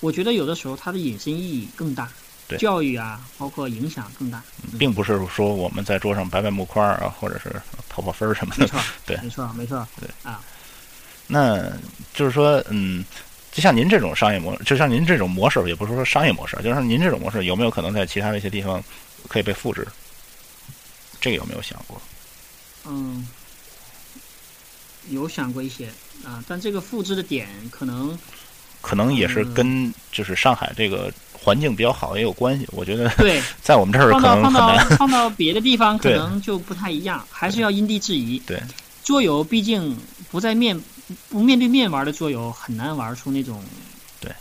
我觉得有的时候它的引申意义更大，对，教育啊，包括影响更大。并不是说我们在桌上摆摆木块啊，或者是跑跑分什么的。没错，对，没错，没错，对啊。那就是说，嗯。就像您这种商业模，就像您这种模式，也不是说商业模式，就是您这种模式有没有可能在其他的一些地方可以被复制？这个有没有想过？嗯，有想过一些啊，但这个复制的点可能可能也是跟就是上海这个环境比较好也有关系。我觉得对，<laughs> 在我们这儿可能放到放到别的地方 <laughs> 可能就不太一样，还是要因地制宜。对，桌游毕竟不在面。不面对面玩的桌游很难玩出那种，对，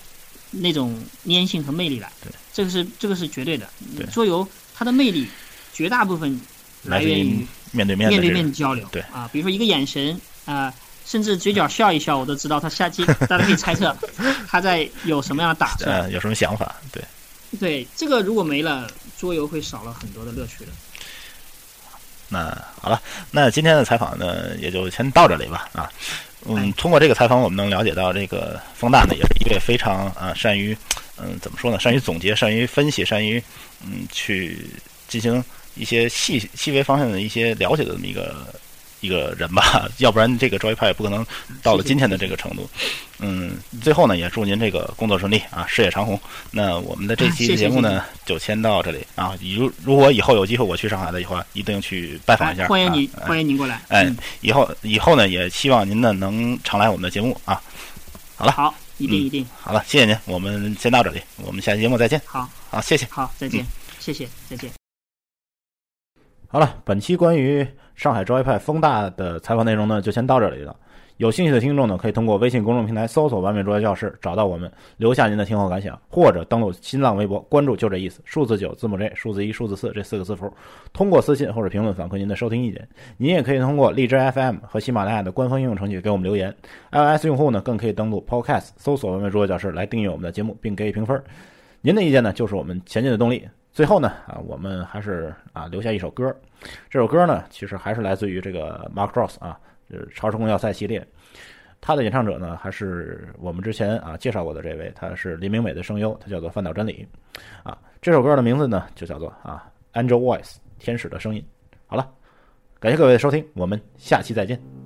那种粘性和魅力来。对，这个是这个是绝对的。对，桌游它的魅力绝大部分来源于面对面面对面的交流。对啊，比如说一个眼神啊，甚至嘴角笑一笑，我都知道他下期 <laughs> 大家可以猜测他在有什么样的打算，有什么想法。对，对，这个如果没了，桌游会少了很多的乐趣的。那好了，那今天的采访呢，也就先到这里吧。啊。嗯，通过这个采访，我们能了解到，这个风大呢，也是一位非常啊善于，嗯，怎么说呢？善于总结，善于分析，善于嗯去进行一些细细微方向的一些了解的这么一个。一个人吧，<laughs> 要不然这个周一派也不可能到了今天的这个程度。嗯，最后呢，也祝您这个工作顺利啊，事业长虹。那我们的这期节目呢，就先到这里啊。如如果以后有机会我去上海的以后，一定去拜访一下。欢迎你，欢迎您过来。哎，以后以后呢，也希望您呢能常来我们的节目啊。好了，好，一定一定。好了，谢谢您，我们先到这里，我们下期节目再见。好，好，谢谢。好，再见，谢谢，再见。好了，本期关于。上海招一派风大的采访内容呢，就先到这里了。有兴趣的听众呢，可以通过微信公众平台搜索“完美桌游教室”找到我们，留下您的听后感想，或者登录新浪微博关注“就这意思”数字九字母 J 数字一数字四这四个字符，通过私信或者评论反馈您的收听意见。您也可以通过荔枝 FM 和喜马拉雅的官方应用程序给我们留言。iOS 用户呢，更可以登录 Podcast 搜索“完美桌游教室”来订阅我们的节目，并给予评分。您的意见呢，就是我们前进的动力。最后呢，啊，我们还是啊留下一首歌，这首歌呢，其实还是来自于这个 Mark Cross 啊，就是《超时空要塞》系列，他的演唱者呢，还是我们之前啊介绍过的这位，他是林明美的声优，他叫做饭岛真理，啊，这首歌的名字呢就叫做啊 Angel Voice 天使的声音。好了，感谢各位的收听，我们下期再见。